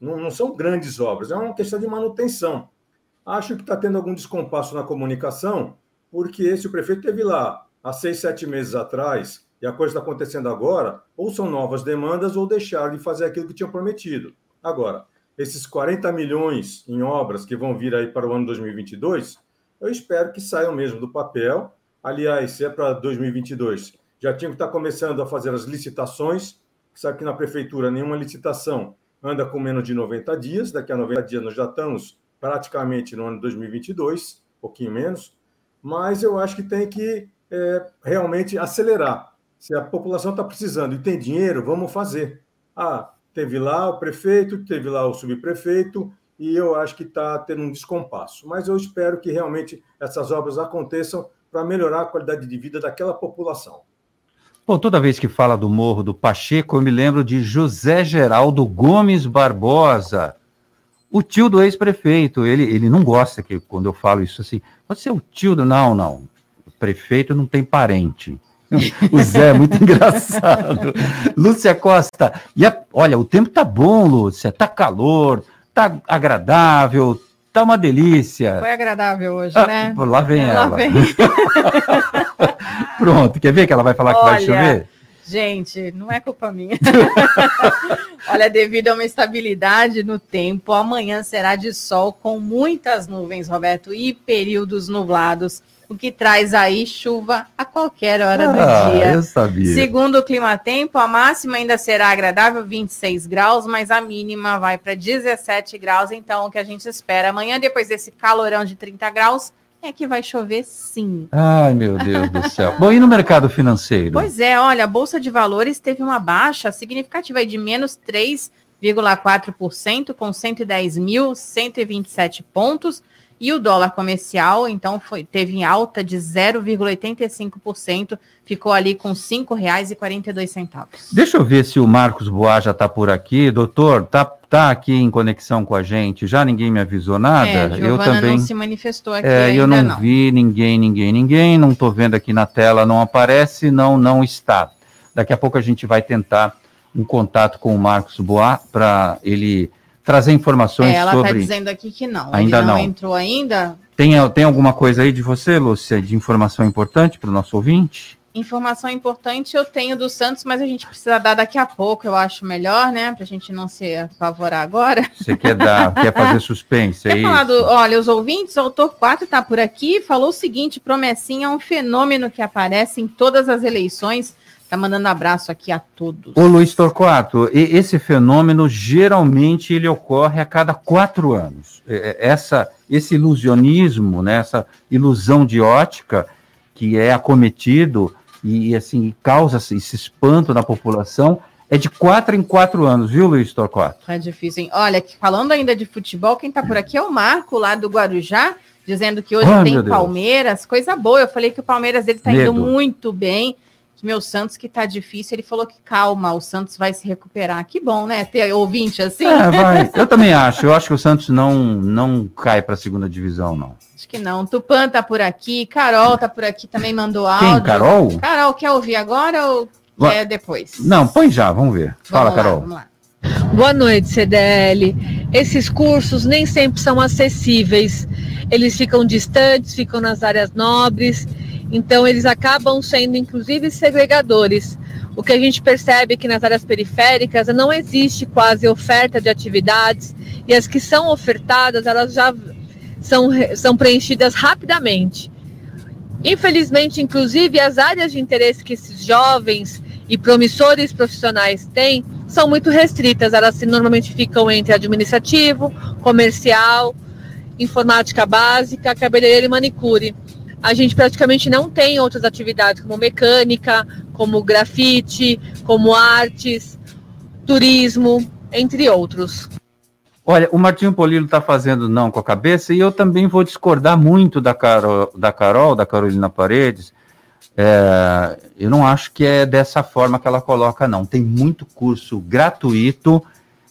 Não, não são grandes obras, é uma questão de manutenção. Acho que está tendo algum descompasso na comunicação, porque esse o prefeito teve lá há seis, sete meses atrás e a coisa está acontecendo agora, ou são novas demandas ou deixaram de fazer aquilo que tinham prometido. Agora, esses 40 milhões em obras que vão vir aí para o ano 2022, eu espero que saiam mesmo do papel. Aliás, se é para 2022, já tinham que estar começando a fazer as licitações. Sabe que na prefeitura nenhuma licitação anda com menos de 90 dias. Daqui a 90 dias nós já estamos praticamente no ano 2022, um pouquinho menos. Mas eu acho que tem que é, realmente acelerar. Se a população está precisando e tem dinheiro, vamos fazer. Ah, teve lá o prefeito, teve lá o subprefeito, e eu acho que está tendo um descompasso. Mas eu espero que realmente essas obras aconteçam para melhorar a qualidade de vida daquela população. Bom, toda vez que fala do Morro do Pacheco, eu me lembro de José Geraldo Gomes Barbosa, o tio do ex-prefeito. Ele, ele não gosta que quando eu falo isso assim, pode ser o tio do. Não, não. O prefeito não tem parente. O Zé é muito engraçado. Lúcia Costa. E a, olha, o tempo tá bom, Lúcia. Tá calor, tá agradável, tá uma delícia. Foi agradável hoje, Ah, né? lá vem Lá ela. vem. Pronto, quer ver que ela vai falar que vai Olha, chover? Gente, não é culpa minha. Olha, devido a uma estabilidade no tempo, amanhã será de sol com muitas nuvens, Roberto, e períodos nublados, o que traz aí chuva a qualquer hora do Ah, dia. eu sabia. Segundo o Clima Tempo, a máxima ainda será agradável, 26 graus, mas a mínima vai para 17 graus. Então, o que a gente espera amanhã, depois desse calorão de 30 graus, é que vai chover sim. Ai, meu Deus do céu. Bom, e no mercado financeiro? Pois é, olha, a Bolsa de Valores teve uma baixa significativa de menos 3,4%, com 110.127 pontos. E o dólar comercial, então, foi, teve em alta de 0,85%, ficou ali com R$ 5,42. Deixa eu ver se o Marcos Boas já está por aqui. Doutor, tá, tá aqui em conexão com a gente? Já ninguém me avisou nada? É, eu também. não se manifestou aqui É, eu não, não. vi ninguém, ninguém, ninguém. Não estou vendo aqui na tela, não aparece, não, não está. Daqui a pouco a gente vai tentar um contato com o Marcos Boas para ele trazer informações É, ela está sobre. dizendo aqui que não. Ainda Ele não, não. entrou ainda. Tem, tem alguma coisa aí de você, Lúcia, de informação importante para o nosso ouvinte? Informação importante eu tenho do Santos, mas a gente precisa dar daqui a pouco, eu acho melhor, né? Para a gente não se apavorar agora. Você quer dar, quer fazer suspense? É falar isso? do, olha, os ouvintes, o autor 4 está por aqui, falou o seguinte: promessinha é um fenômeno que aparece em todas as eleições. Tá mandando abraço aqui a todos. Ô Luiz Torquato, e- esse fenômeno geralmente ele ocorre a cada quatro anos. É, é, Essa, esse ilusionismo, né, essa ilusão de ótica que é acometido e assim causa esse espanto na população é de quatro em quatro anos, viu, Luiz Torquato? Tá difícil, hein? Olha, falando ainda de futebol, quem tá por aqui é o Marco, lá do Guarujá, dizendo que hoje Ai, tem. Palmeiras, coisa boa. Eu falei que o Palmeiras dele tá indo muito bem. Que meu Santos que tá difícil, ele falou que calma, o Santos vai se recuperar. Que bom, né? Ter ouvinte assim. É, vai. Eu também acho. Eu acho que o Santos não, não cai para a segunda divisão, não. Acho que não. Tupã tá por aqui, Carol tá por aqui, também mandou áudio. Quem, Carol? Carol, quer ouvir agora ou Va- quer depois? Não, põe já, vamos ver. Fala, Vamos lá, Carol. vamos lá. Boa noite, CDL. Esses cursos nem sempre são acessíveis. Eles ficam distantes, ficam nas áreas nobres, então eles acabam sendo inclusive segregadores. O que a gente percebe é que nas áreas periféricas não existe quase oferta de atividades e as que são ofertadas, elas já são, são preenchidas rapidamente. Infelizmente, inclusive, as áreas de interesse que esses jovens e promissores profissionais têm são muito restritas. Elas normalmente ficam entre administrativo, comercial, informática básica, cabeleireiro e manicure. A gente praticamente não tem outras atividades como mecânica, como grafite, como artes, turismo, entre outros. Olha, o Martinho Polilo está fazendo não com a cabeça e eu também vou discordar muito da Carol, da, Carol, da Carolina Paredes. É, eu não acho que é dessa forma que ela coloca, não. Tem muito curso gratuito.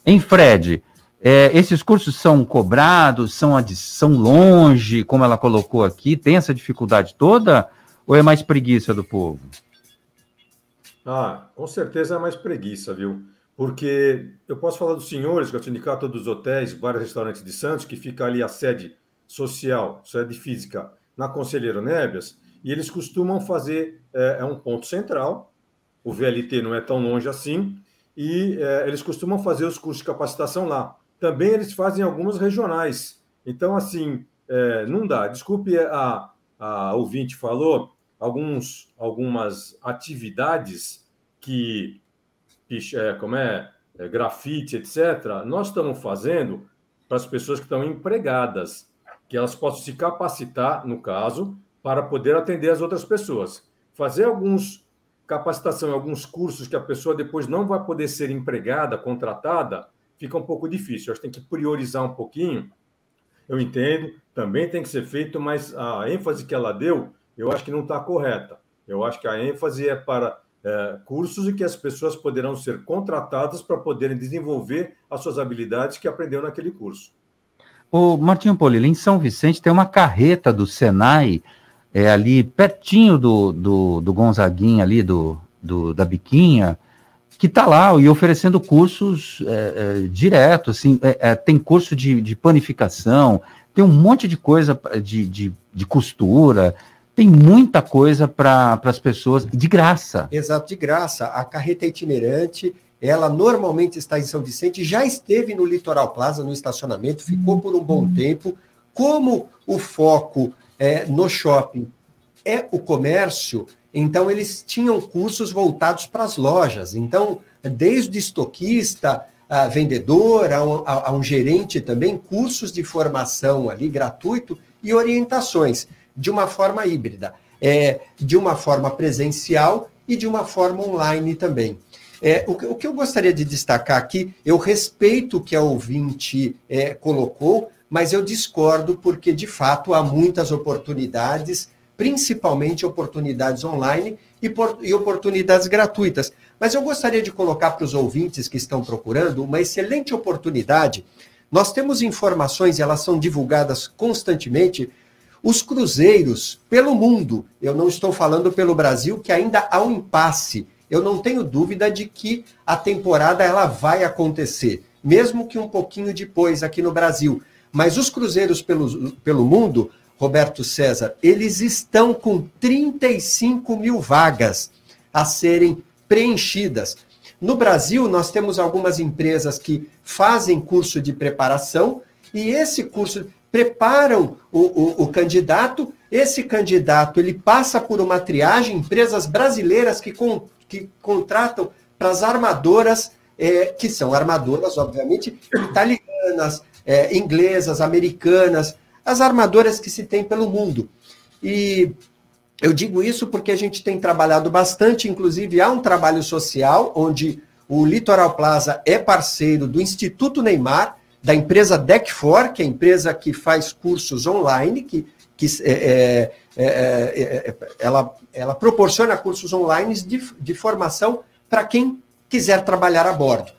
Em Fred, é, esses cursos são cobrados, são, são longe, como ela colocou aqui? Tem essa dificuldade toda? Ou é mais preguiça do povo? Ah, com certeza é mais preguiça, viu? Porque eu posso falar dos senhores, que é o sindicato dos hotéis, e restaurantes de Santos, que fica ali a sede social, sede física, na Conselheiro Nébias, e eles costumam fazer, é, é um ponto central, o VLT não é tão longe assim, e é, eles costumam fazer os cursos de capacitação lá. Também eles fazem algumas regionais. Então, assim, é, não dá. Desculpe, a, a ouvinte falou alguns, algumas atividades que, é, como é, é, grafite, etc., nós estamos fazendo para as pessoas que estão empregadas, que elas possam se capacitar, no caso, para poder atender as outras pessoas. Fazer alguns capacitação alguns cursos que a pessoa depois não vai poder ser empregada, contratada, fica um pouco difícil. Acho que tem que priorizar um pouquinho. Eu entendo, também tem que ser feito, mas a ênfase que ela deu, eu acho que não está correta. Eu acho que a ênfase é para é, cursos e que as pessoas poderão ser contratadas para poderem desenvolver as suas habilidades que aprendeu naquele curso. O Martinho Polilo, em São Vicente tem uma carreta do Senai, é ali pertinho do, do, do Gonzaguinha ali, do, do, da Biquinha, que está lá e oferecendo cursos é, é, direto, assim, é, é, tem curso de, de panificação, tem um monte de coisa de, de, de costura, tem muita coisa para as pessoas de graça. Exato, de graça. A carreta itinerante, ela normalmente está em São Vicente, já esteve no Litoral Plaza, no estacionamento, ficou por um bom tempo. Como o foco é, no shopping é o comércio, então eles tinham cursos voltados para as lojas. Então, desde estoquista, a vendedor, a um, a, a um gerente também, cursos de formação ali gratuito e orientações de uma forma híbrida, é, de uma forma presencial e de uma forma online também. É, o, o, que eu gostaria de destacar aqui, eu respeito o que a ouvinte é, colocou, mas eu discordo porque, de fato, há muitas oportunidades, principalmente oportunidades online e, por, e oportunidades gratuitas. Mas eu gostaria de colocar para os ouvintes que estão procurando uma excelente oportunidade. Nós temos informações, elas são divulgadas constantemente. Os cruzeiros pelo mundo, eu não estou falando pelo Brasil, que ainda há um impasse. Eu não tenho dúvida de que a temporada ela vai acontecer, mesmo que um pouquinho depois aqui no Brasil. Mas os cruzeiros pelo, pelo mundo, Roberto César, eles estão com 35 mil vagas a serem preenchidas. No Brasil, nós temos algumas empresas que fazem curso de preparação e esse curso preparam o, o, o candidato. Esse candidato ele passa por uma triagem, empresas brasileiras que, com, que contratam para as armadoras, é, que são armadoras, obviamente, italianas, é, inglesas, americanas, as armadoras que se tem pelo mundo. E eu digo isso porque a gente tem trabalhado bastante, inclusive há um trabalho social onde o Litoral Plaza é parceiro do Instituto Neymar, da empresa Deck4, que é a empresa que faz cursos online, que, que é, é, é, é, é ela, ela proporciona cursos online de, de formação para quem quiser trabalhar a bordo.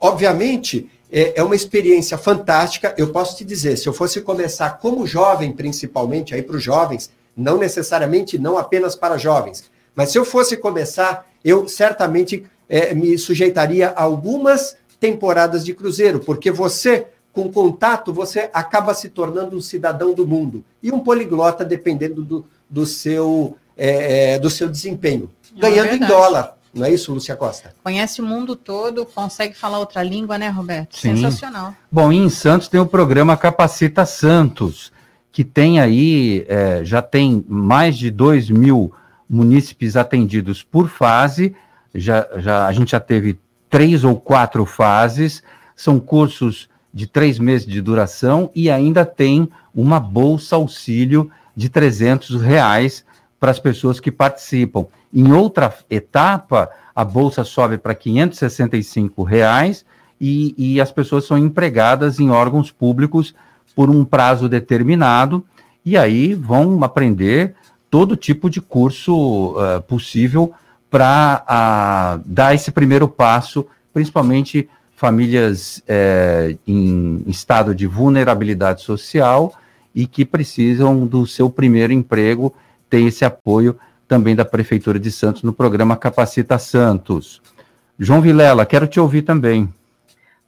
Obviamente, é, é uma experiência fantástica. Eu posso te dizer, se eu fosse começar como jovem, principalmente, aí para os jovens, não necessariamente não apenas para jovens. Mas se eu fosse começar, eu certamente é, me sujeitaria a algumas temporadas de cruzeiro, porque você, com contato, você acaba se tornando um cidadão do mundo e um poliglota dependendo do, do, seu, é, é do seu desempenho, é ganhando é em dólar. Não é isso, Lúcia Costa? Conhece o mundo todo, consegue falar outra língua, né, Roberto? Sim. Sensacional. Bom, e em Santos tem o programa Capacita Santos, que tem aí, é, já tem mais de 2 mil munícipes atendidos por fase, já, já, a gente já teve três ou quatro fases, são cursos de três meses de duração e ainda tem uma bolsa auxílio de 300 reais para as pessoas que participam. Em outra etapa, a bolsa sobe para 565 reais e, e as pessoas são empregadas em órgãos públicos por um prazo determinado, e aí vão aprender todo tipo de curso uh, possível para uh, dar esse primeiro passo, principalmente famílias uh, em estado de vulnerabilidade social e que precisam do seu primeiro emprego, ter esse apoio também da Prefeitura de Santos no programa Capacita Santos. João Vilela, quero te ouvir também.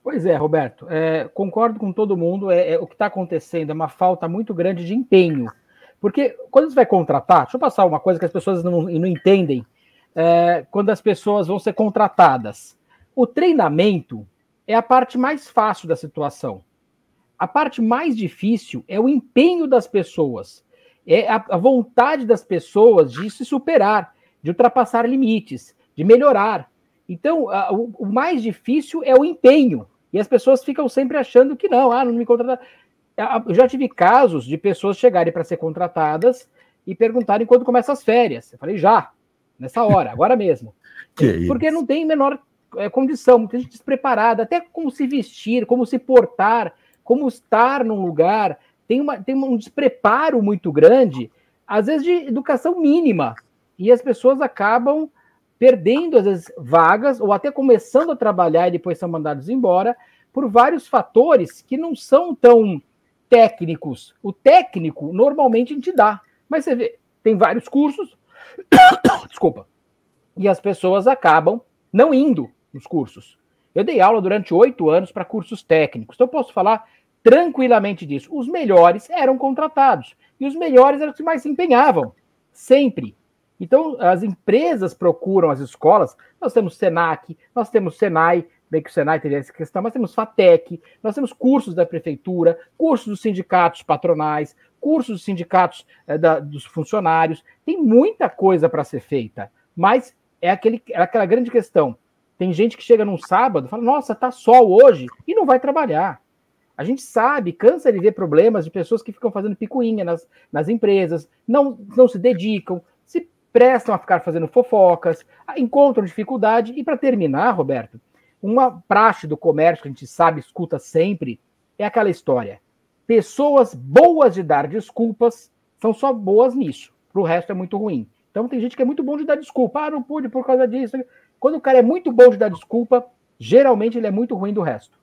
Pois é, Roberto, é, concordo com todo mundo. É, é o que está acontecendo é uma falta muito grande de empenho. Porque quando você vai contratar, deixa eu passar uma coisa que as pessoas não, não entendem. É, quando as pessoas vão ser contratadas, o treinamento é a parte mais fácil da situação. A parte mais difícil é o empenho das pessoas, é a, a vontade das pessoas de se superar, de ultrapassar limites, de melhorar. Então, a, o, o mais difícil é o empenho. E as pessoas ficam sempre achando que não, ah, não me contrataram. Eu já tive casos de pessoas chegarem para ser contratadas e perguntarem quando começam as férias. Eu falei, já, nessa hora, agora mesmo. Porque não tem menor é, condição, muita gente despreparada, até como se vestir, como se portar, como estar num lugar. Tem, uma, tem um despreparo muito grande, às vezes de educação mínima. E as pessoas acabam perdendo, às vezes, vagas, ou até começando a trabalhar e depois são mandados embora, por vários fatores que não são tão técnicos. O técnico, normalmente, a gente dá. Mas você vê, tem vários cursos, desculpa, e as pessoas acabam não indo nos cursos. Eu dei aula durante oito anos para cursos técnicos, então eu posso falar tranquilamente disso. Os melhores eram contratados. E os melhores eram os que mais se empenhavam. Sempre. Então, as empresas procuram as escolas. Nós temos Senac, nós temos Senai, bem que o Senai teve essa questão, nós temos FATEC, nós temos cursos da prefeitura, cursos dos sindicatos patronais, cursos dos sindicatos é, da, dos funcionários. Tem muita coisa para ser feita, mas é, aquele, é aquela grande questão. Tem gente que chega num sábado fala: Nossa, tá sol hoje, e não vai trabalhar. A gente sabe, cansa de ver problemas de pessoas que ficam fazendo picuinha nas, nas empresas, não, não se dedicam, se prestam a ficar fazendo fofocas, encontram dificuldade. E para terminar, Roberto, uma praxe do comércio que a gente sabe, escuta sempre, é aquela história. Pessoas boas de dar desculpas são só boas nisso. Para o resto é muito ruim. Então tem gente que é muito bom de dar desculpa. Ah, não pude por causa disso. Quando o cara é muito bom de dar desculpa, geralmente ele é muito ruim do resto.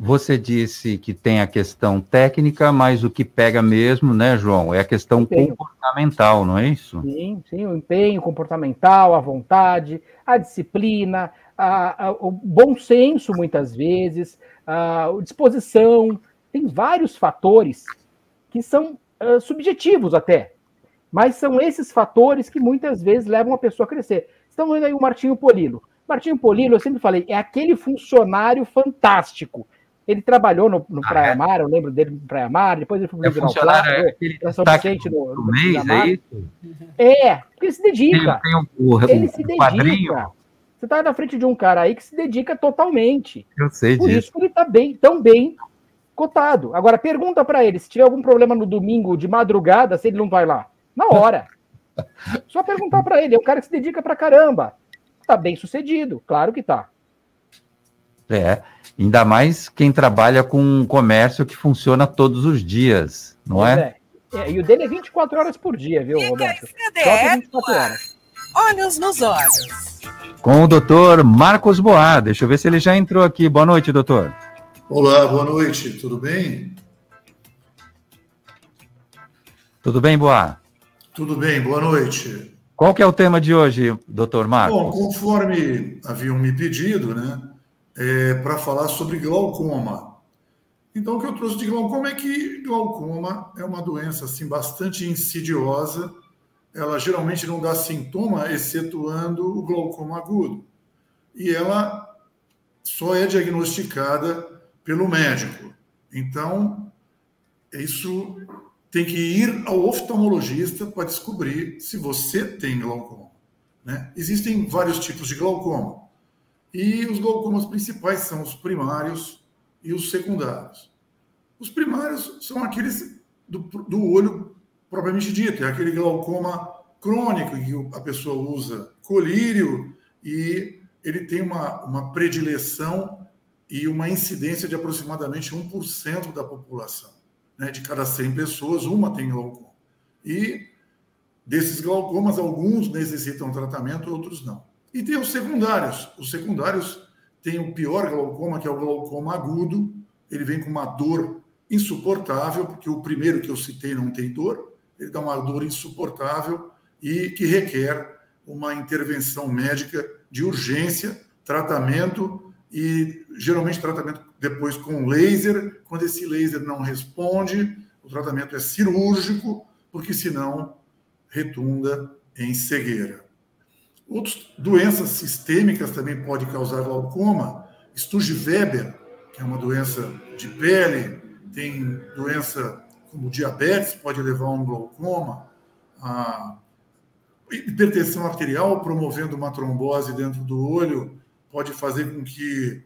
Você disse que tem a questão técnica, mas o que pega mesmo, né, João, é a questão empenho. comportamental, não é isso? Sim, sim, o empenho comportamental, a vontade, a disciplina, a, a, o bom senso, muitas vezes, a, a, disposição. Tem vários fatores que são uh, subjetivos até, mas são esses fatores que muitas vezes levam a pessoa a crescer. Estamos vendo aí o Martinho Polilo. Martinho Polilo, eu sempre falei, é aquele funcionário fantástico ele trabalhou no, no ah, Praia é? Mar, eu lembro dele no Praia Mar, depois ele foi é funcionário, é aquele São Vicente no, no, mês, é isso? É, porque ele se dedica. Ele, o, ele se dedica. Quadrinho. Você está na frente de um cara aí que se dedica totalmente. Eu sei Por disso. Por isso que ele está bem, tão bem cotado. Agora, pergunta para ele, se tiver algum problema no domingo de madrugada, se ele não vai lá. Na hora. Só perguntar para ele. É um cara que se dedica para caramba. Está bem sucedido. Claro que está. É, ainda mais quem trabalha com um comércio que funciona todos os dias, não é? é? é? E o dele é 24 horas por dia, viu, Roberto? Só 24 horas. Olhos nos olhos. Com o doutor Marcos Boa. Deixa eu ver se ele já entrou aqui. Boa noite, doutor. Olá, boa noite. Tudo bem? Tudo bem, Boa? Tudo bem, boa noite. Qual que é o tema de hoje, doutor Marcos? Bom, conforme haviam me pedido, né? É, para falar sobre glaucoma. Então, o que eu trouxe de glaucoma é que glaucoma é uma doença assim bastante insidiosa. Ela geralmente não dá sintoma, excetuando o glaucoma agudo. E ela só é diagnosticada pelo médico. Então, isso tem que ir ao oftalmologista para descobrir se você tem glaucoma. Né? Existem vários tipos de glaucoma. E os glaucomas principais são os primários e os secundários. Os primários são aqueles do, do olho propriamente dito, é aquele glaucoma crônico que a pessoa usa colírio e ele tem uma, uma predileção e uma incidência de aproximadamente 1% da população. Né? De cada 100 pessoas, uma tem glaucoma. E desses glaucomas, alguns necessitam tratamento, outros não. E tem os secundários. Os secundários têm o pior glaucoma, que é o glaucoma agudo. Ele vem com uma dor insuportável, porque o primeiro que eu citei não tem dor. Ele dá uma dor insuportável e que requer uma intervenção médica de urgência, tratamento e geralmente tratamento depois com laser. Quando esse laser não responde, o tratamento é cirúrgico, porque senão retunda em cegueira. Outras doenças sistêmicas também podem causar glaucoma. Sturge-Weber, que é uma doença de pele, tem doença como diabetes, pode levar a um glaucoma. A hipertensão arterial, promovendo uma trombose dentro do olho, pode fazer com que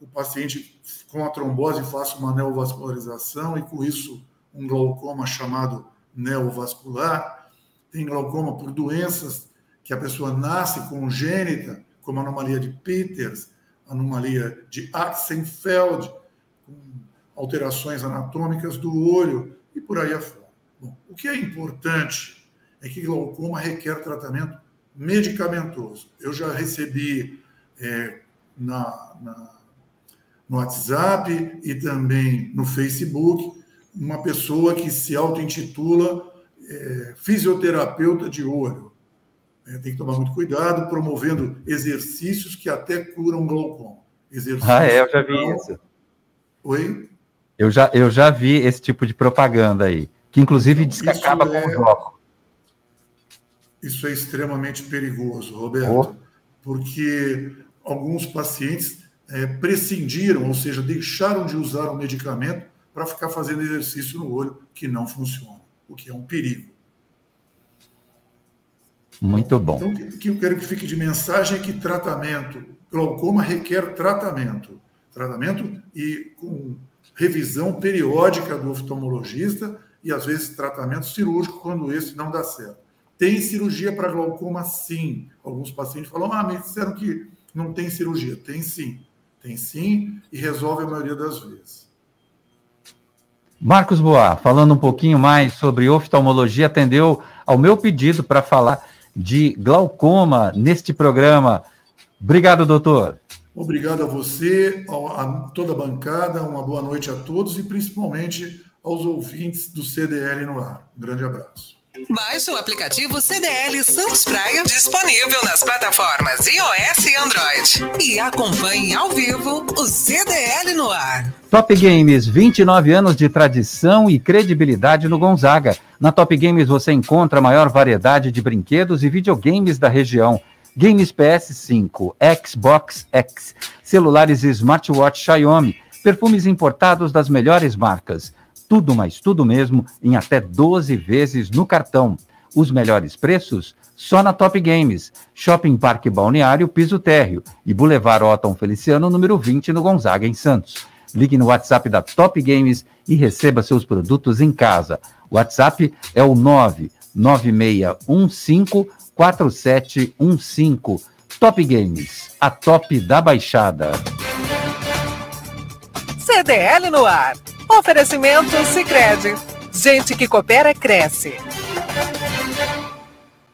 o paciente com a trombose faça uma neovascularização e, com isso, um glaucoma chamado neovascular. Tem glaucoma por doenças que a pessoa nasce congênita, como a anomalia de Peters, anomalia de Axenfeld, com alterações anatômicas do olho e por aí afora. Bom, o que é importante é que glaucoma requer tratamento medicamentoso. Eu já recebi é, na, na, no WhatsApp e também no Facebook uma pessoa que se auto-intitula é, fisioterapeuta de olho. É, tem que tomar muito cuidado, promovendo exercícios que até curam glaucoma. Exercícios ah, é, eu já vi isso. Oi? Eu já, eu já vi esse tipo de propaganda aí, que inclusive diz que acaba é... com o bloco. Isso é extremamente perigoso, Roberto, oh. porque alguns pacientes é, prescindiram, ou seja, deixaram de usar o medicamento para ficar fazendo exercício no olho, que não funciona, o que é um perigo. Muito bom. Então, o que eu quero que fique de mensagem é que tratamento, glaucoma requer tratamento. Tratamento e com revisão periódica do oftalmologista e, às vezes, tratamento cirúrgico quando esse não dá certo. Tem cirurgia para glaucoma, sim. Alguns pacientes falam, ah, me disseram que não tem cirurgia. Tem sim. Tem sim e resolve a maioria das vezes. Marcos Boa, falando um pouquinho mais sobre oftalmologia, atendeu ao meu pedido para falar de glaucoma neste programa. Obrigado, doutor. Obrigado a você, a toda a bancada, uma boa noite a todos e principalmente aos ouvintes do CDL no ar. Um grande abraço. Baixe o aplicativo CDL Santos Praia, disponível nas plataformas iOS e Android. E acompanhe ao vivo o CDL no ar. Top Games, 29 anos de tradição e credibilidade no Gonzaga. Na Top Games você encontra a maior variedade de brinquedos e videogames da região. Games PS5, Xbox X, celulares e smartwatch Xiaomi, perfumes importados das melhores marcas tudo, mas tudo mesmo, em até 12 vezes no cartão. Os melhores preços? Só na Top Games. Shopping Parque Balneário, Piso Térreo e Boulevard Otton Feliciano, número 20, no Gonzaga, em Santos. Ligue no WhatsApp da Top Games e receba seus produtos em casa. O WhatsApp é o 99615 4715. Top Games, a top da Baixada. CDL no ar. Oferecimento Sicredi. Gente que coopera cresce.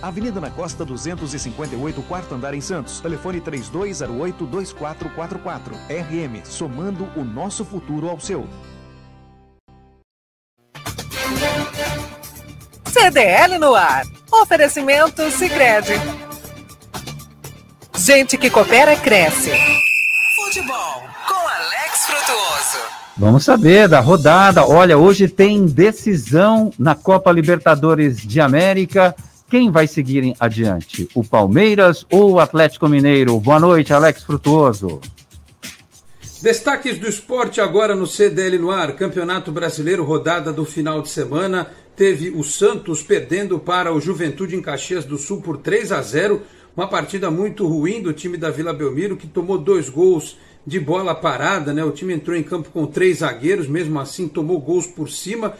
Avenida na Costa 258, quarto andar em Santos. Telefone 3208-2444. RM, somando o nosso futuro ao seu. CDL no ar. Oferecimento Sicredi. Gente que coopera cresce. Futebol com Alex Frutuoso. Vamos saber da rodada. Olha, hoje tem decisão na Copa Libertadores de América. Quem vai seguir adiante? O Palmeiras ou o Atlético Mineiro? Boa noite, Alex Frutuoso. Destaques do esporte agora no CDL no ar. Campeonato Brasileiro, rodada do final de semana. Teve o Santos perdendo para o Juventude em Caxias do Sul por 3 a 0. Uma partida muito ruim do time da Vila Belmiro, que tomou dois gols de bola parada. Né? O time entrou em campo com três zagueiros, mesmo assim tomou gols por cima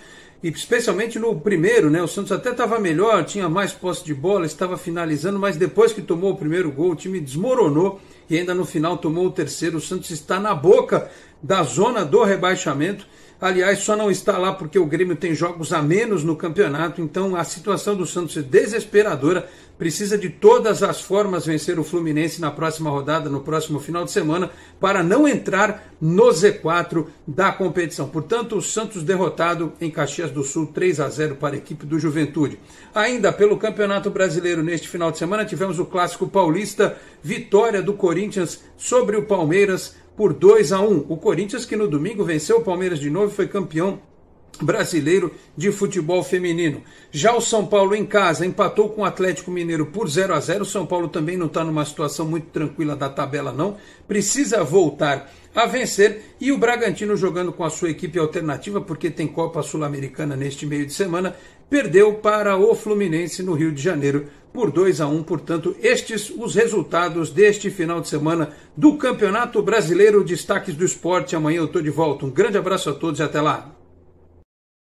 e especialmente no primeiro, né? O Santos até estava melhor, tinha mais posse de bola, estava finalizando, mas depois que tomou o primeiro gol, o time desmoronou e ainda no final tomou o terceiro. O Santos está na boca da zona do rebaixamento. Aliás, só não está lá porque o Grêmio tem jogos a menos no campeonato, então a situação do Santos é desesperadora. Precisa de todas as formas vencer o Fluminense na próxima rodada, no próximo final de semana, para não entrar no Z4 da competição. Portanto, o Santos derrotado em Caxias do Sul 3 a 0 para a equipe do Juventude. Ainda pelo Campeonato Brasileiro neste final de semana tivemos o clássico paulista, vitória do Corinthians sobre o Palmeiras por 2 a 1. O Corinthians que no domingo venceu o Palmeiras de novo e foi campeão Brasileiro de Futebol Feminino. Já o São Paulo em casa empatou com o Atlético Mineiro por 0 a 0. O São Paulo também não está numa situação muito tranquila da tabela, não. Precisa voltar a vencer. E o Bragantino jogando com a sua equipe alternativa, porque tem Copa Sul-Americana neste meio de semana, perdeu para o Fluminense no Rio de Janeiro por 2 a 1. Portanto, estes os resultados deste final de semana do Campeonato Brasileiro Destaques do Esporte. Amanhã eu estou de volta. Um grande abraço a todos e até lá.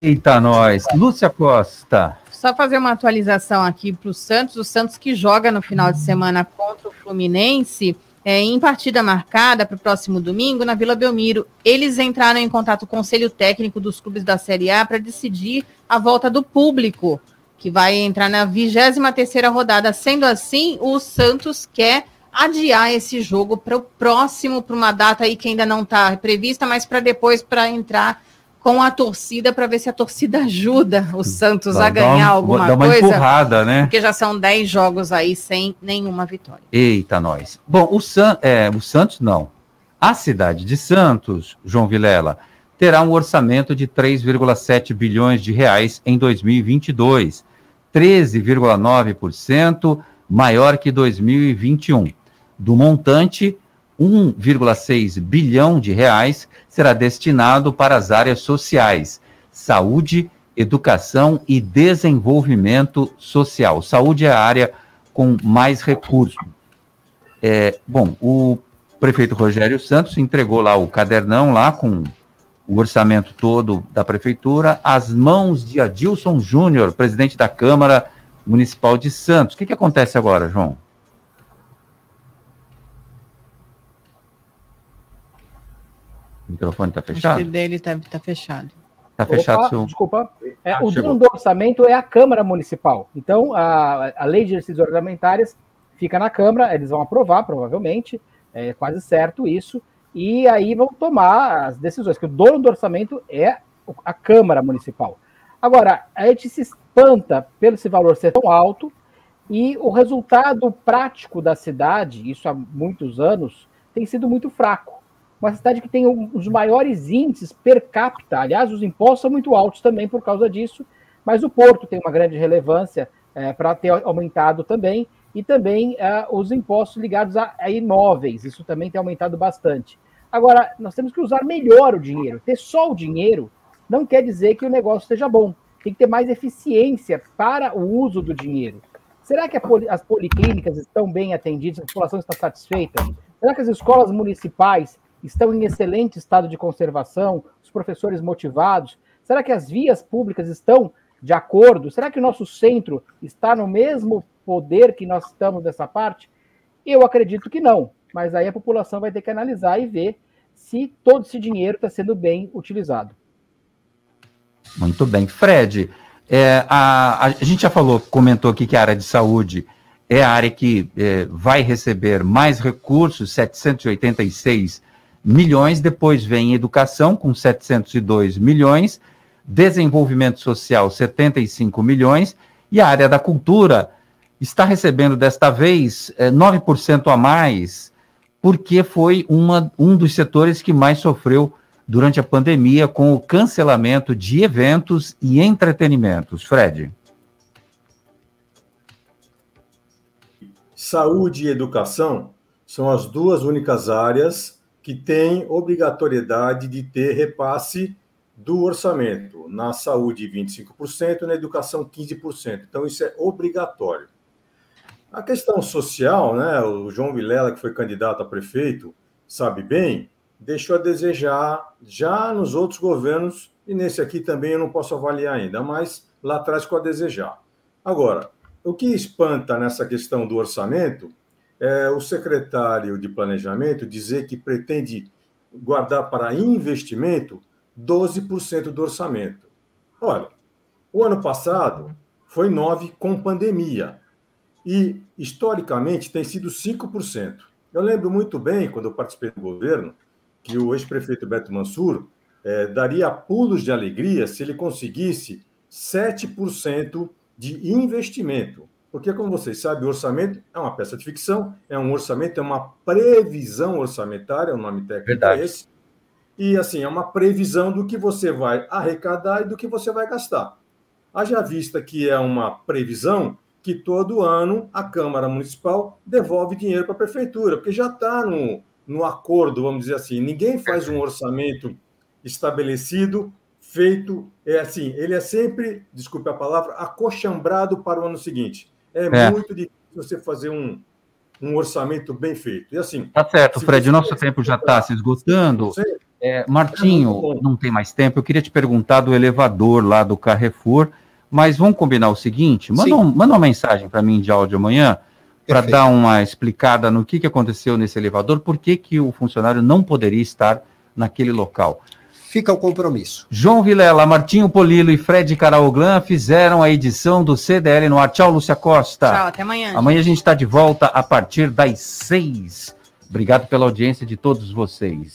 Eita, nós. Lúcia Costa. Só fazer uma atualização aqui para o Santos. O Santos que joga no final de semana contra o Fluminense, é, em partida marcada para o próximo domingo na Vila Belmiro. Eles entraram em contato com o Conselho Técnico dos clubes da Série A para decidir a volta do público, que vai entrar na 23 terceira rodada. Sendo assim, o Santos quer adiar esse jogo para o próximo, para uma data aí que ainda não está prevista, mas para depois, para entrar com a torcida para ver se a torcida ajuda o Santos a ganhar um, alguma dá uma coisa. empurrada, né? Porque já são 10 jogos aí sem nenhuma vitória. Eita, nós. Bom, o, San, é, o Santos não. A cidade de Santos, João Vilela, terá um orçamento de 3,7 bilhões de reais em 2022, 13,9% maior que 2021. Do montante, 1,6 bilhão de reais será destinado para as áreas sociais, saúde, educação e desenvolvimento social. Saúde é a área com mais recursos. É, bom, o prefeito Rogério Santos entregou lá o cadernão lá com o orçamento todo da prefeitura às mãos de Adilson Júnior, presidente da Câmara Municipal de Santos. O que, que acontece agora, João? Microfone está fechado? Acho que dele está tá fechado. Está fechado, Opa, seu... Desculpa. É, Ah, o chegou. dono do orçamento é a Câmara Municipal. Então, a, a lei de exercícios orçamentários fica na Câmara, eles vão aprovar, provavelmente, é quase certo isso, e aí vão tomar as decisões, que o dono do orçamento é o- a Câmara Municipal. Agora, a gente se espanta pelo esse valor ser tão alto e o resultado prático da cidade, isso há muitos anos, tem sido muito fraco. Uma cidade que tem os maiores índices per capita. Aliás, os impostos são muito altos também por causa disso, mas o Porto tem uma grande relevância para ter aumentado também, e também eh, os impostos ligados a, a imóveis, isso também tem aumentado bastante. Agora, nós temos que usar melhor o dinheiro. Ter só o dinheiro não quer dizer que o negócio esteja bom. Tem que ter mais eficiência para o uso do dinheiro. Será que poli- as policlínicas estão bem atendidas? A população está satisfeita? Será que as escolas municipais estão em excelente estado de conservação? Os professores motivados? Será que as vias públicas estão de acordo? Será que o nosso centro está no mesmo poder que nós estamos dessa parte? Eu acredito que não, mas aí a população vai ter que analisar e ver se todo esse dinheiro está sendo bem utilizado. Muito bem. Fred, é, a, a gente já falou, comentou aqui que a área de saúde é a área que é, vai receber mais recursos, 786 milhões, depois vem educação com 702 milhões, desenvolvimento social 75 milhões e a área da cultura está recebendo desta vez é, 9% a mais, porque foi uma, um dos setores que mais sofreu durante a pandemia com o cancelamento de eventos e entretenimentos. Fred. Saúde e educação são as duas únicas áreas que têm obrigatoriedade de ter repasse do orçamento. Na saúde, 25%, na educação, 15%. Então, isso é obrigatório. A questão social, né, o João Vilela, que foi candidato a prefeito, sabe bem, deixou a desejar já nos outros governos, e nesse aqui também eu não posso avaliar ainda, mas lá atrás ficou a desejar. Agora, o que espanta nessa questão do orçamento é o secretário de Planejamento dizer que pretende guardar para investimento 12% do orçamento. Olha, o ano passado foi 9% com pandemia. E, historicamente, tem sido 5%. Eu lembro muito bem, quando eu participei do governo, que o ex-prefeito Beto Mansur eh, daria pulos de alegria se ele conseguisse 7% de investimento. Porque, como vocês sabem, o orçamento é uma peça de ficção, é um orçamento, é uma previsão orçamentária, o nome técnico Verdade. é esse. e assim, é uma previsão do que você vai arrecadar e do que você vai gastar. Haja vista que é uma previsão que todo ano a Câmara Municipal devolve dinheiro para a Prefeitura, porque já está no, no acordo, vamos dizer assim. Ninguém faz um orçamento estabelecido, feito, é assim, ele é sempre, desculpe a palavra, acochambrado para o ano seguinte. É, é. muito difícil você fazer um, um orçamento bem feito. E assim. Tá certo, Fred, o nosso tempo já está se esgotando. É, Martinho, não tem mais tempo. Eu queria te perguntar do elevador lá do Carrefour, mas vamos combinar o seguinte: manda, um, manda uma mensagem para mim de áudio amanhã para dar uma explicada no que, que aconteceu nesse elevador, por que, que o funcionário não poderia estar naquele local. Fica o compromisso. João Vilela, Martinho Polilo e Fred Caraoglan fizeram a edição do CDL no ar. Tchau, Lúcia Costa. Tchau, até amanhã. Amanhã a gente está de volta a partir das seis. Obrigado pela audiência de todos vocês.